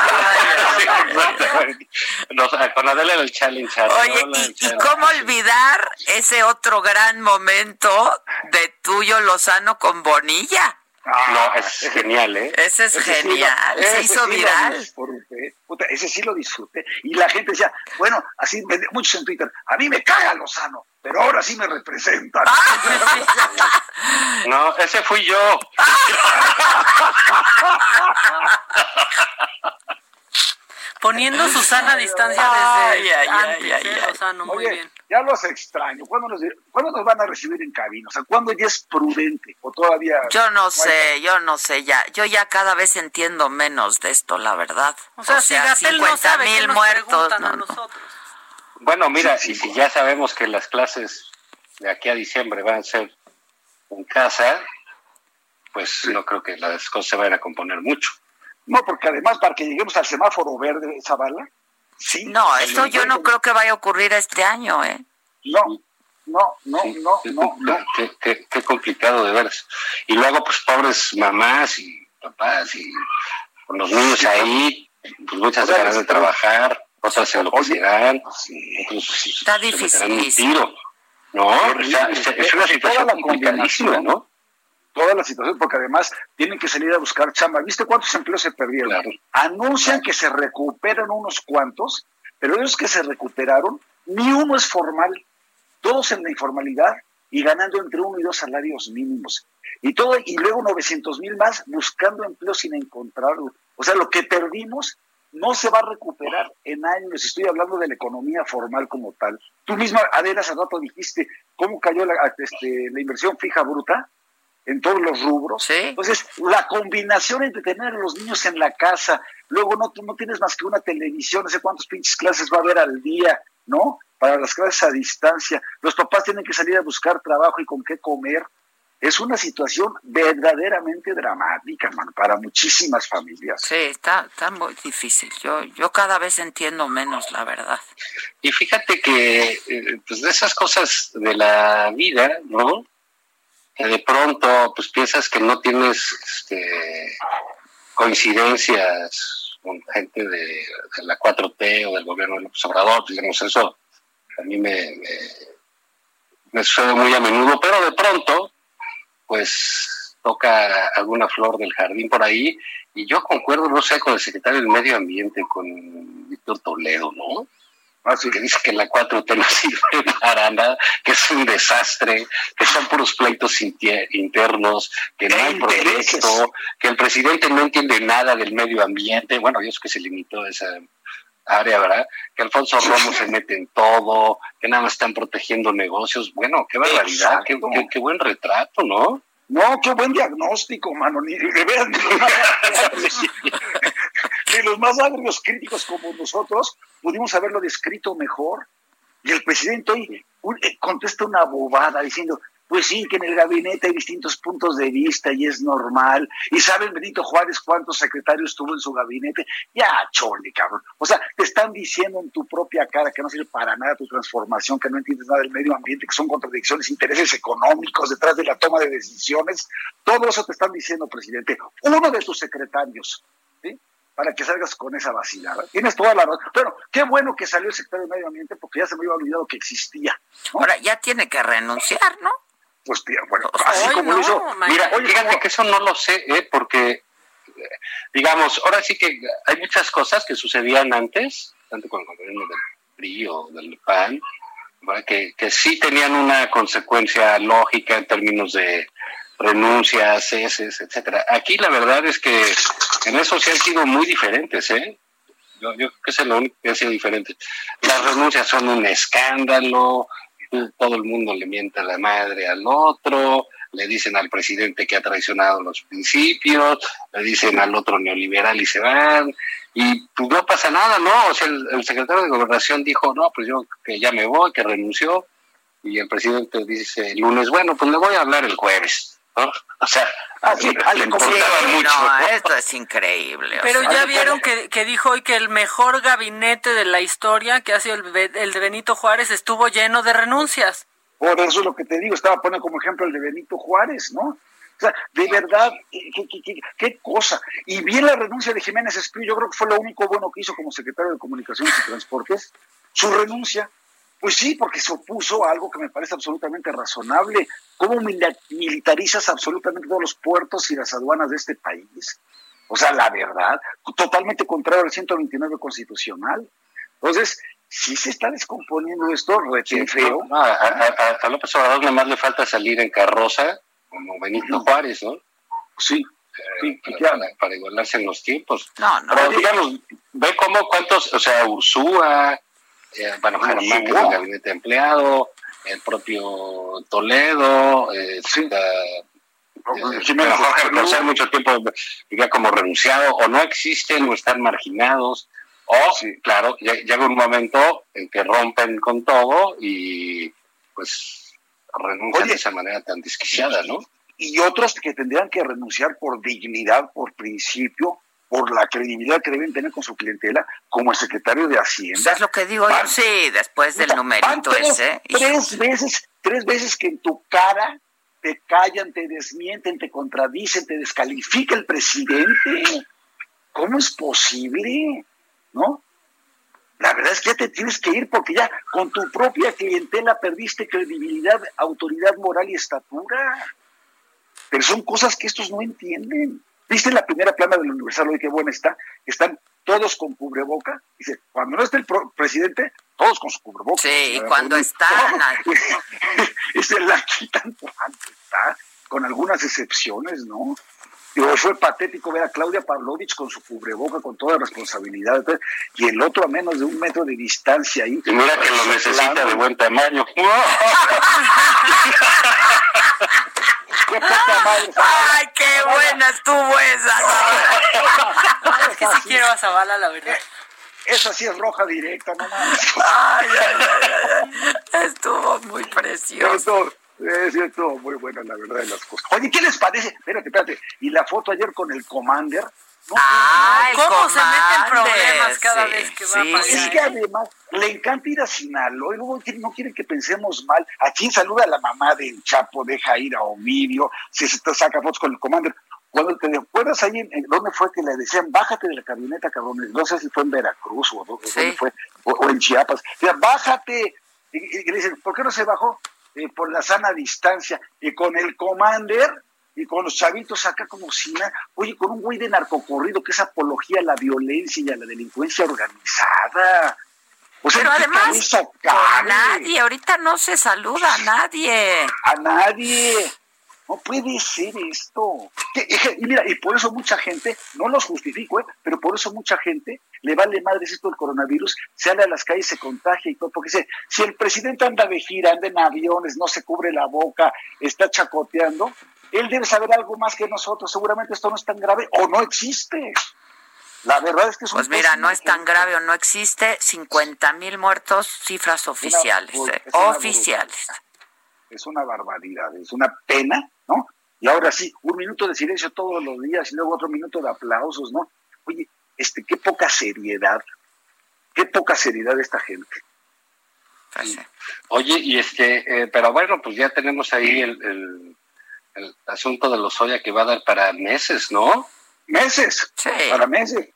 Con Adela el challenge.
Oye,
el
¿y,
challenge.
cómo olvidar ese otro gran momento de tuyo Lozano con Bonilla?
No, es genial, ¿eh?
Ese es
Ese sí lo-
genial, se hizo
sí
viral.
Puta, ese sí lo disfruté. Y la gente decía, bueno, así, muchos en Twitter, a mí me caga Lozano, pero ahora sí me representan.
No, ese fui yo.
Poniendo Susana a distancia desde
Ay,
antes,
ay,
¿eh?
ay.
Lozano, muy
Oye,
bien.
Ya los extraño. ¿Cuándo nos, ¿Cuándo nos van a recibir en cabina? O sea, ¿cuándo ya es prudente? ¿O todavía.?
Yo no sé, yo no sé ya. Yo ya cada vez entiendo menos de esto, la verdad.
O sea, si Gatel no
50
sabe, ¿qué
mil
nos
muertos.
a nosotros?
Bueno, mira, y si ya sabemos que las clases de aquí a diciembre van a ser en casa, pues no creo que las cosas se vayan a componer mucho.
No, porque además, para que lleguemos al semáforo verde, esa bala, sí.
No, eso yo no creo que vaya a ocurrir este año, ¿eh?
No, no, no, no,
Qué,
no, no.
qué- qué- qué complicado de veras. Y luego, pues, pobres mamás y papás y con los niños ahí, pues muchas
O sea,
dejarán de trabajar, otras enloquecerán,
Sí.
incluso
Está
se meterán un tiro. No,
Horrible.
está- está- es una situación complicadísima. ¿no?
Toda la situación, porque además tienen que salir a buscar chamba. ¿Viste cuántos empleos se perdieron?
Claro.
Anuncian que se recuperan unos cuantos, pero esos que se recuperaron, ni uno es formal. Todos en la informalidad y ganando entre uno y dos salarios mínimos. Y todo, y luego 900 mil más buscando empleo sin encontrarlo. O sea, lo que perdimos no se va a recuperar en años. Estoy hablando de la economía formal como tal. Tú misma, Adela, hace rato dijiste cómo cayó la, este, la inversión fija bruta en todos los rubros.
Sí.
Entonces, la combinación entre tener a los niños en la casa, luego no, tú no tienes más que una televisión, no sé cuántas pinches clases va a haber al día, ¿no? Para las clases a distancia. Los papás tienen que salir a buscar trabajo y con qué comer. Es una situación verdaderamente dramática, hermano, para muchísimas familias.
Sí, está, está muy difícil. Yo, yo cada vez entiendo menos, la verdad.
Y fíjate que, eh, pues de esas cosas de la vida, ¿no? De pronto, pues piensas que no tienes este, coincidencias con gente de, la 4T o del gobierno de López Obrador, pues, digamos, eso a mí me, me sucede muy a menudo, pero de pronto, pues toca alguna flor del jardín por ahí, y yo concuerdo, no sé, con el secretario del Medio Ambiente, con Víctor Toledo, ¿no? Así que dice que la 4T no sirve para nada, que es un desastre, que son puros pleitos internos, que no hay proyecto, que el presidente no entiende nada del medio ambiente. Bueno, Dios que se limitó a esa área, ¿verdad? Que Alfonso Romo se mete en todo, que nada más están protegiendo negocios. Bueno, qué barbaridad, qué- qué buen retrato, ¿no?
No, qué buen diagnóstico, mano. Ni, de veras, los más agrios- críticos como nosotros pudimos haberlo descrito mejor. Y el presidente hoy eh, contesta una bobada diciendo, pues sí, que en el gabinete hay distintos puntos de vista y es normal. Y saben Benito Juárez cuántos secretarios tuvo en su gabinete. Ya, chole, cabrón. O sea, te están diciendo en tu propia cara que no sirve para nada tu transformación, que no entiendes nada del medio ambiente, que son contradicciones, intereses económicos detrás de la toma de decisiones. Todo eso te están diciendo, presidente. Uno de tus secretarios, ¿sí? Para que salgas con esa vacilada. Tienes toda la razón. Pero qué bueno que salió el secretario de Medio Ambiente porque ya se me había olvidado que existía.
Ahora ya tiene que renunciar, ¿no?
Pues tía, bueno, así como
no,
lo hizo.
Mira,
Oye,
fíjate que eso no lo sé, ¿eh? porque, digamos, ahora sí que hay muchas cosas que sucedían antes, tanto con el gobierno del PRI o del PAN, que, que sí tenían una consecuencia lógica en términos de renuncias, ceses, etcétera. Aquí la verdad es que en eso sí han sido muy diferentes, ¿eh? Yo, yo creo que es lo único que ha sido diferente. Las renuncias son un escándalo, todo el mundo le miente la madre al otro, le dicen al presidente que ha traicionado los principios, le dicen al otro neoliberal y se van, y pues no pasa nada, ¿no? O sea, el, el secretario de Gobernación dijo, no, pues yo que ya me voy, que renunció, y el presidente dice el lunes, bueno, pues le voy a hablar el jueves, ¿no? O sea,
Ah, sí,
le
alguien como-
importaba
Sí,
mucho.
no, esto es increíble. o
Pero
sea,
ya vieron que, que dijo hoy que el mejor gabinete de la historia, que ha sido el, el de Benito Juárez, estuvo lleno de renuncias.
Por eso es lo que te digo, estaba poniendo como ejemplo el de Benito Juárez, ¿no? O sea, de verdad, qué, qué- qué- qué cosa. Y bien la renuncia de Jiménez Espriu, yo creo que fue lo único bueno que hizo como secretario de Comunicaciones y Transportes, su renuncia. Pues sí, porque se opuso a algo que me parece absolutamente razonable. ¿Cómo militarizas absolutamente todos los puertos y las aduanas de este país? O sea, la verdad, totalmente contrario al 129 constitucional. Entonces, sí se está descomponiendo esto, rete feo.
No, a, a- a- a López Obrador nada más le falta salir en carroza, como Benito Juárez, ¿no?
Sí,
sí para, para- para igualarse en los tiempos.
No, no.
Pero digamos, ve cómo cuántos, o sea, Ursúa, eh, bueno, Germán, que es el gabinete empleado, el propio Toledo, eh, eh, pero Jorge Cortés mucho tiempo ya como renunciado, o no existen o están marginados, o, claro, llega un momento en que rompen con todo y pues renuncian de esa manera tan desquiciada, ¿no?
Y otros que tendrían que renunciar por dignidad, por principio, por la credibilidad que deben tener con su clientela, como el secretario de Hacienda.
Es lo que digo yo, sí, después del numerito ese.
Tres veces, tres veces que en tu cara te callan, te desmienten, te contradicen, te descalifica el presidente. ¿Cómo es posible? ¿No? La verdad es que ya te tienes que ir porque ya con tu propia clientela perdiste credibilidad, autoridad moral y estatura. Pero son cosas que estos no entienden. ¿Viste la primera plana del Universal hoy qué buena está? Están todos con cubreboca. Dice, cuando no está el presidente, todos con su cubreboca.
Sí, y cuando están...
y se la quitan cuando está, con algunas excepciones, ¿no? Y fue patético ver a Claudia Pavlovich con su cubreboca, con toda responsabilidad, y el otro a menos de un metro de distancia ahí.
Y mira que lo necesita de buen tamaño.
¡Ay, qué buena estuvo esa!
es que si quiero a Zavala, la verdad.
Esa sí es roja directa, no
Ay, ay, ay, Estuvo muy precioso.
Sí, estuvo muy buena, la verdad, de las cosas. Oye, ¿qué les parece? Espérate, espérate. Y la foto ayer con el Commander,
ah,
¿Cómo se meten problemas cada vez que va a pasar?
Es que además le encanta ir a Sinaloa y luego no quieren que pensemos mal. ¿A quién saluda a la mamá del Chapo? Deja ir a Ovidio, si se te saca fotos con el comandante. Cuando te acuerdas ahí, en, ¿dónde fue que le decían, bájate de la camioneta, cabrón? No sé si fue en Veracruz o, dónde fue, o, en Chiapas. Decían, bájate. Y, le dicen, ¿por qué no se bajó? Eh, por la sana distancia. Y con el commander y con los chavitos acá como si nada, oye, con un güey de narcocorrido que es apología a la violencia y a la delincuencia organizada.
O sea, Pero además, a nadie, ahorita no se saluda a nadie.
A nadie. No puede ser esto. Y mira, y por eso mucha gente, no los justifico, ¿eh? pero por eso mucha gente le vale madres esto del coronavirus, sale a las calles, se contagia y todo, porque dice, si el presidente anda de gira, anda en aviones, no se cubre la boca, está chacoteando, él debe saber algo más que nosotros. Seguramente esto no es tan grave o no existe. La verdad es que es
Pues mira, no es tan grave o no existe. 50 mil muertos, cifras oficiales. Eh, oficiales.
es una barbaridad, es una pena, ¿no? Y ahora sí, un minuto de silencio todos los días y luego otro minuto de aplausos, ¿no? Oye, este, qué poca seriedad, qué poca seriedad de esta gente.
Pues Oye, y este, eh, pero bueno, pues ya tenemos ahí el el asunto de los soya que va a dar para meses, ¿no?
Meses, para meses.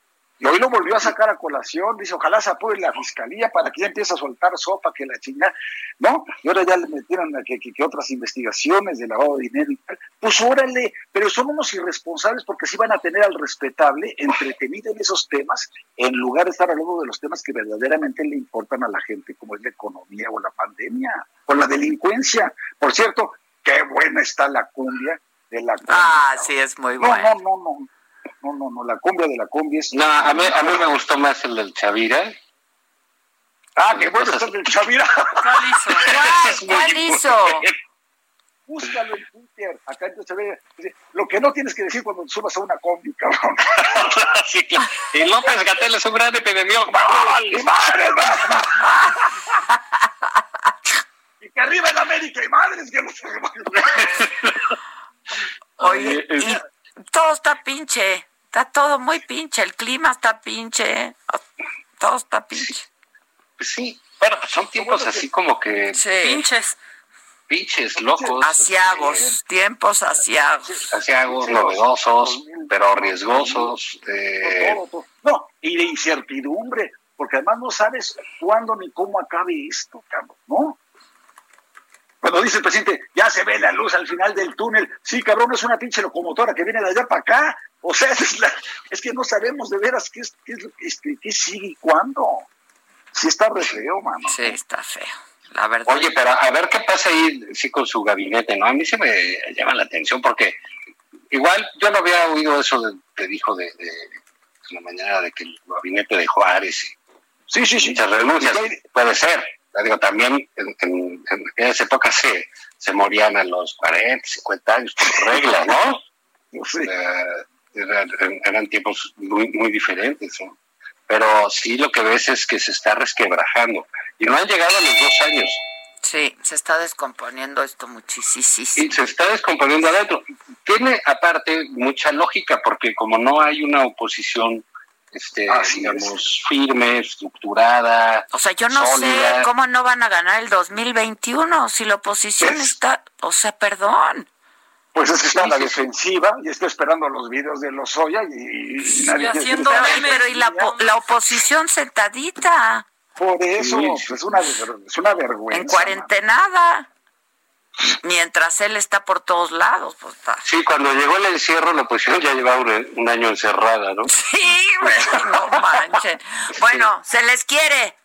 Y hoy lo volvió a sacar a colación, dice, ojalá se apure la fiscalía para que ya empiece a soltar sopa, que la chingada, ¿no? Y ahora ya le metieron a que, otras investigaciones de lavado de dinero y tal. Pues órale, pero son unos irresponsables porque sí van a tener al respetable entretenido en esos temas, en lugar de estar hablando de los temas que verdaderamente le importan a la gente, como es la economía o la pandemia, o la delincuencia. Por cierto, qué buena está la cumbia de la cumbia.
Ah, sí, es muy buena.
No, no, no, no, no, no, la cumbia de la cumbia es...
No, a mí, a mí me gustó más el del Chavira.
Ah, qué bueno está el del Chavira.
¿Cuál hizo?
¿Cuál, hizo?
Búscalo en Twitter, acá en Chavira. Lo que no tienes que decir cuando subas a una combi, cabrón.
sí, claro. Y López Gatel es un gran epidemiólogo.
¡Vale, madre, y que arriba en América y madres que no se
Oye, y todo está pinche, está todo muy pinche, el clima está pinche, todo está pinche.
Pues sí, bueno, son tiempos así como que...
Pinches.
Pinches, locos.
Asiagos, tiempos asiagos.
Asiagos, novedosos, pero riesgosos. Eh...
No, y de incertidumbre, porque además no sabes cuándo ni cómo acabe esto, cabrón, ¿no? Cuando dice el presidente, ya se ve la luz al final del túnel, sí, cabrón, es una pinche locomotora que viene de allá para acá. O sea, es, que no sabemos de veras qué, qué, sigue y cuándo. Sí está re feo, mano.
Sí, está feo. La verdad.
Oye, pero a ver qué pasa ahí sí con su gabinete, ¿no? A mí se me llama la atención porque igual yo no había oído eso que dijo de, de, la mañana de que el gabinete de Juárez
Sí, sí, sí.
Muchas renuncias. Puede ser. Digo, también en, en, en aquellas épocas se, se morían a los 40, 50 años por regla, ¿no? Eran, eran tiempos muy, muy diferentes, ¿no? Pero sí lo que ves es que se está resquebrajando. Y no han llegado a los dos años.
Sí, se está descomponiendo esto muchísimo.
Y se está descomponiendo adentro. Tiene aparte mucha lógica porque como no hay una oposición este, digamos, firme, estructurada.
O sea, yo no
sólida.
sé cómo no van a ganar el 2021 si la oposición está, o sea, perdón.
Pues es que está en la defensiva y está esperando los videos de los Oya y, y nadie
haciendo pero y la, la oposición sentadita.
Por eso, es, una, es una vergüenza.
En cuarentenada. Mientras él está por todos lados, pues está.
Sí, cuando llegó el encierro, la oposición ya llevaba un, un año encerrada, ¿no?
Sí, no manchen. Bueno, se les quiere.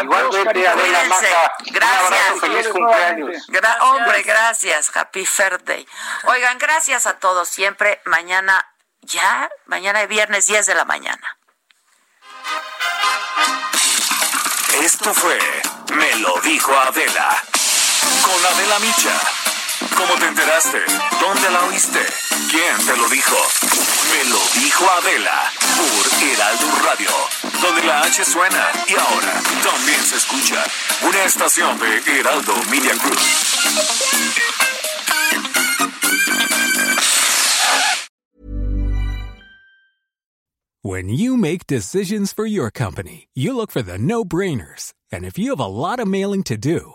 Igualmente, Adela Maca.
Gracias.
Feliz cumpleaños.
Gra hombre, gracias. Happy Birthday. Oigan, gracias a todos siempre. Mañana, ya, mañana es viernes 10 de la mañana.
Esto fue Me lo dijo Adela. Con Adela Micha. ¿Cómo te enteraste? ¿Dónde la oíste? ¿Quién te lo dijo? Me lo dijo Adela por Heraldo Radio, donde la H suena y ahora también se escucha. Una estación de Heraldo Media Group.
When you make decisions for your company, you look for the no-brainers. And if you have a lot of mailing to do,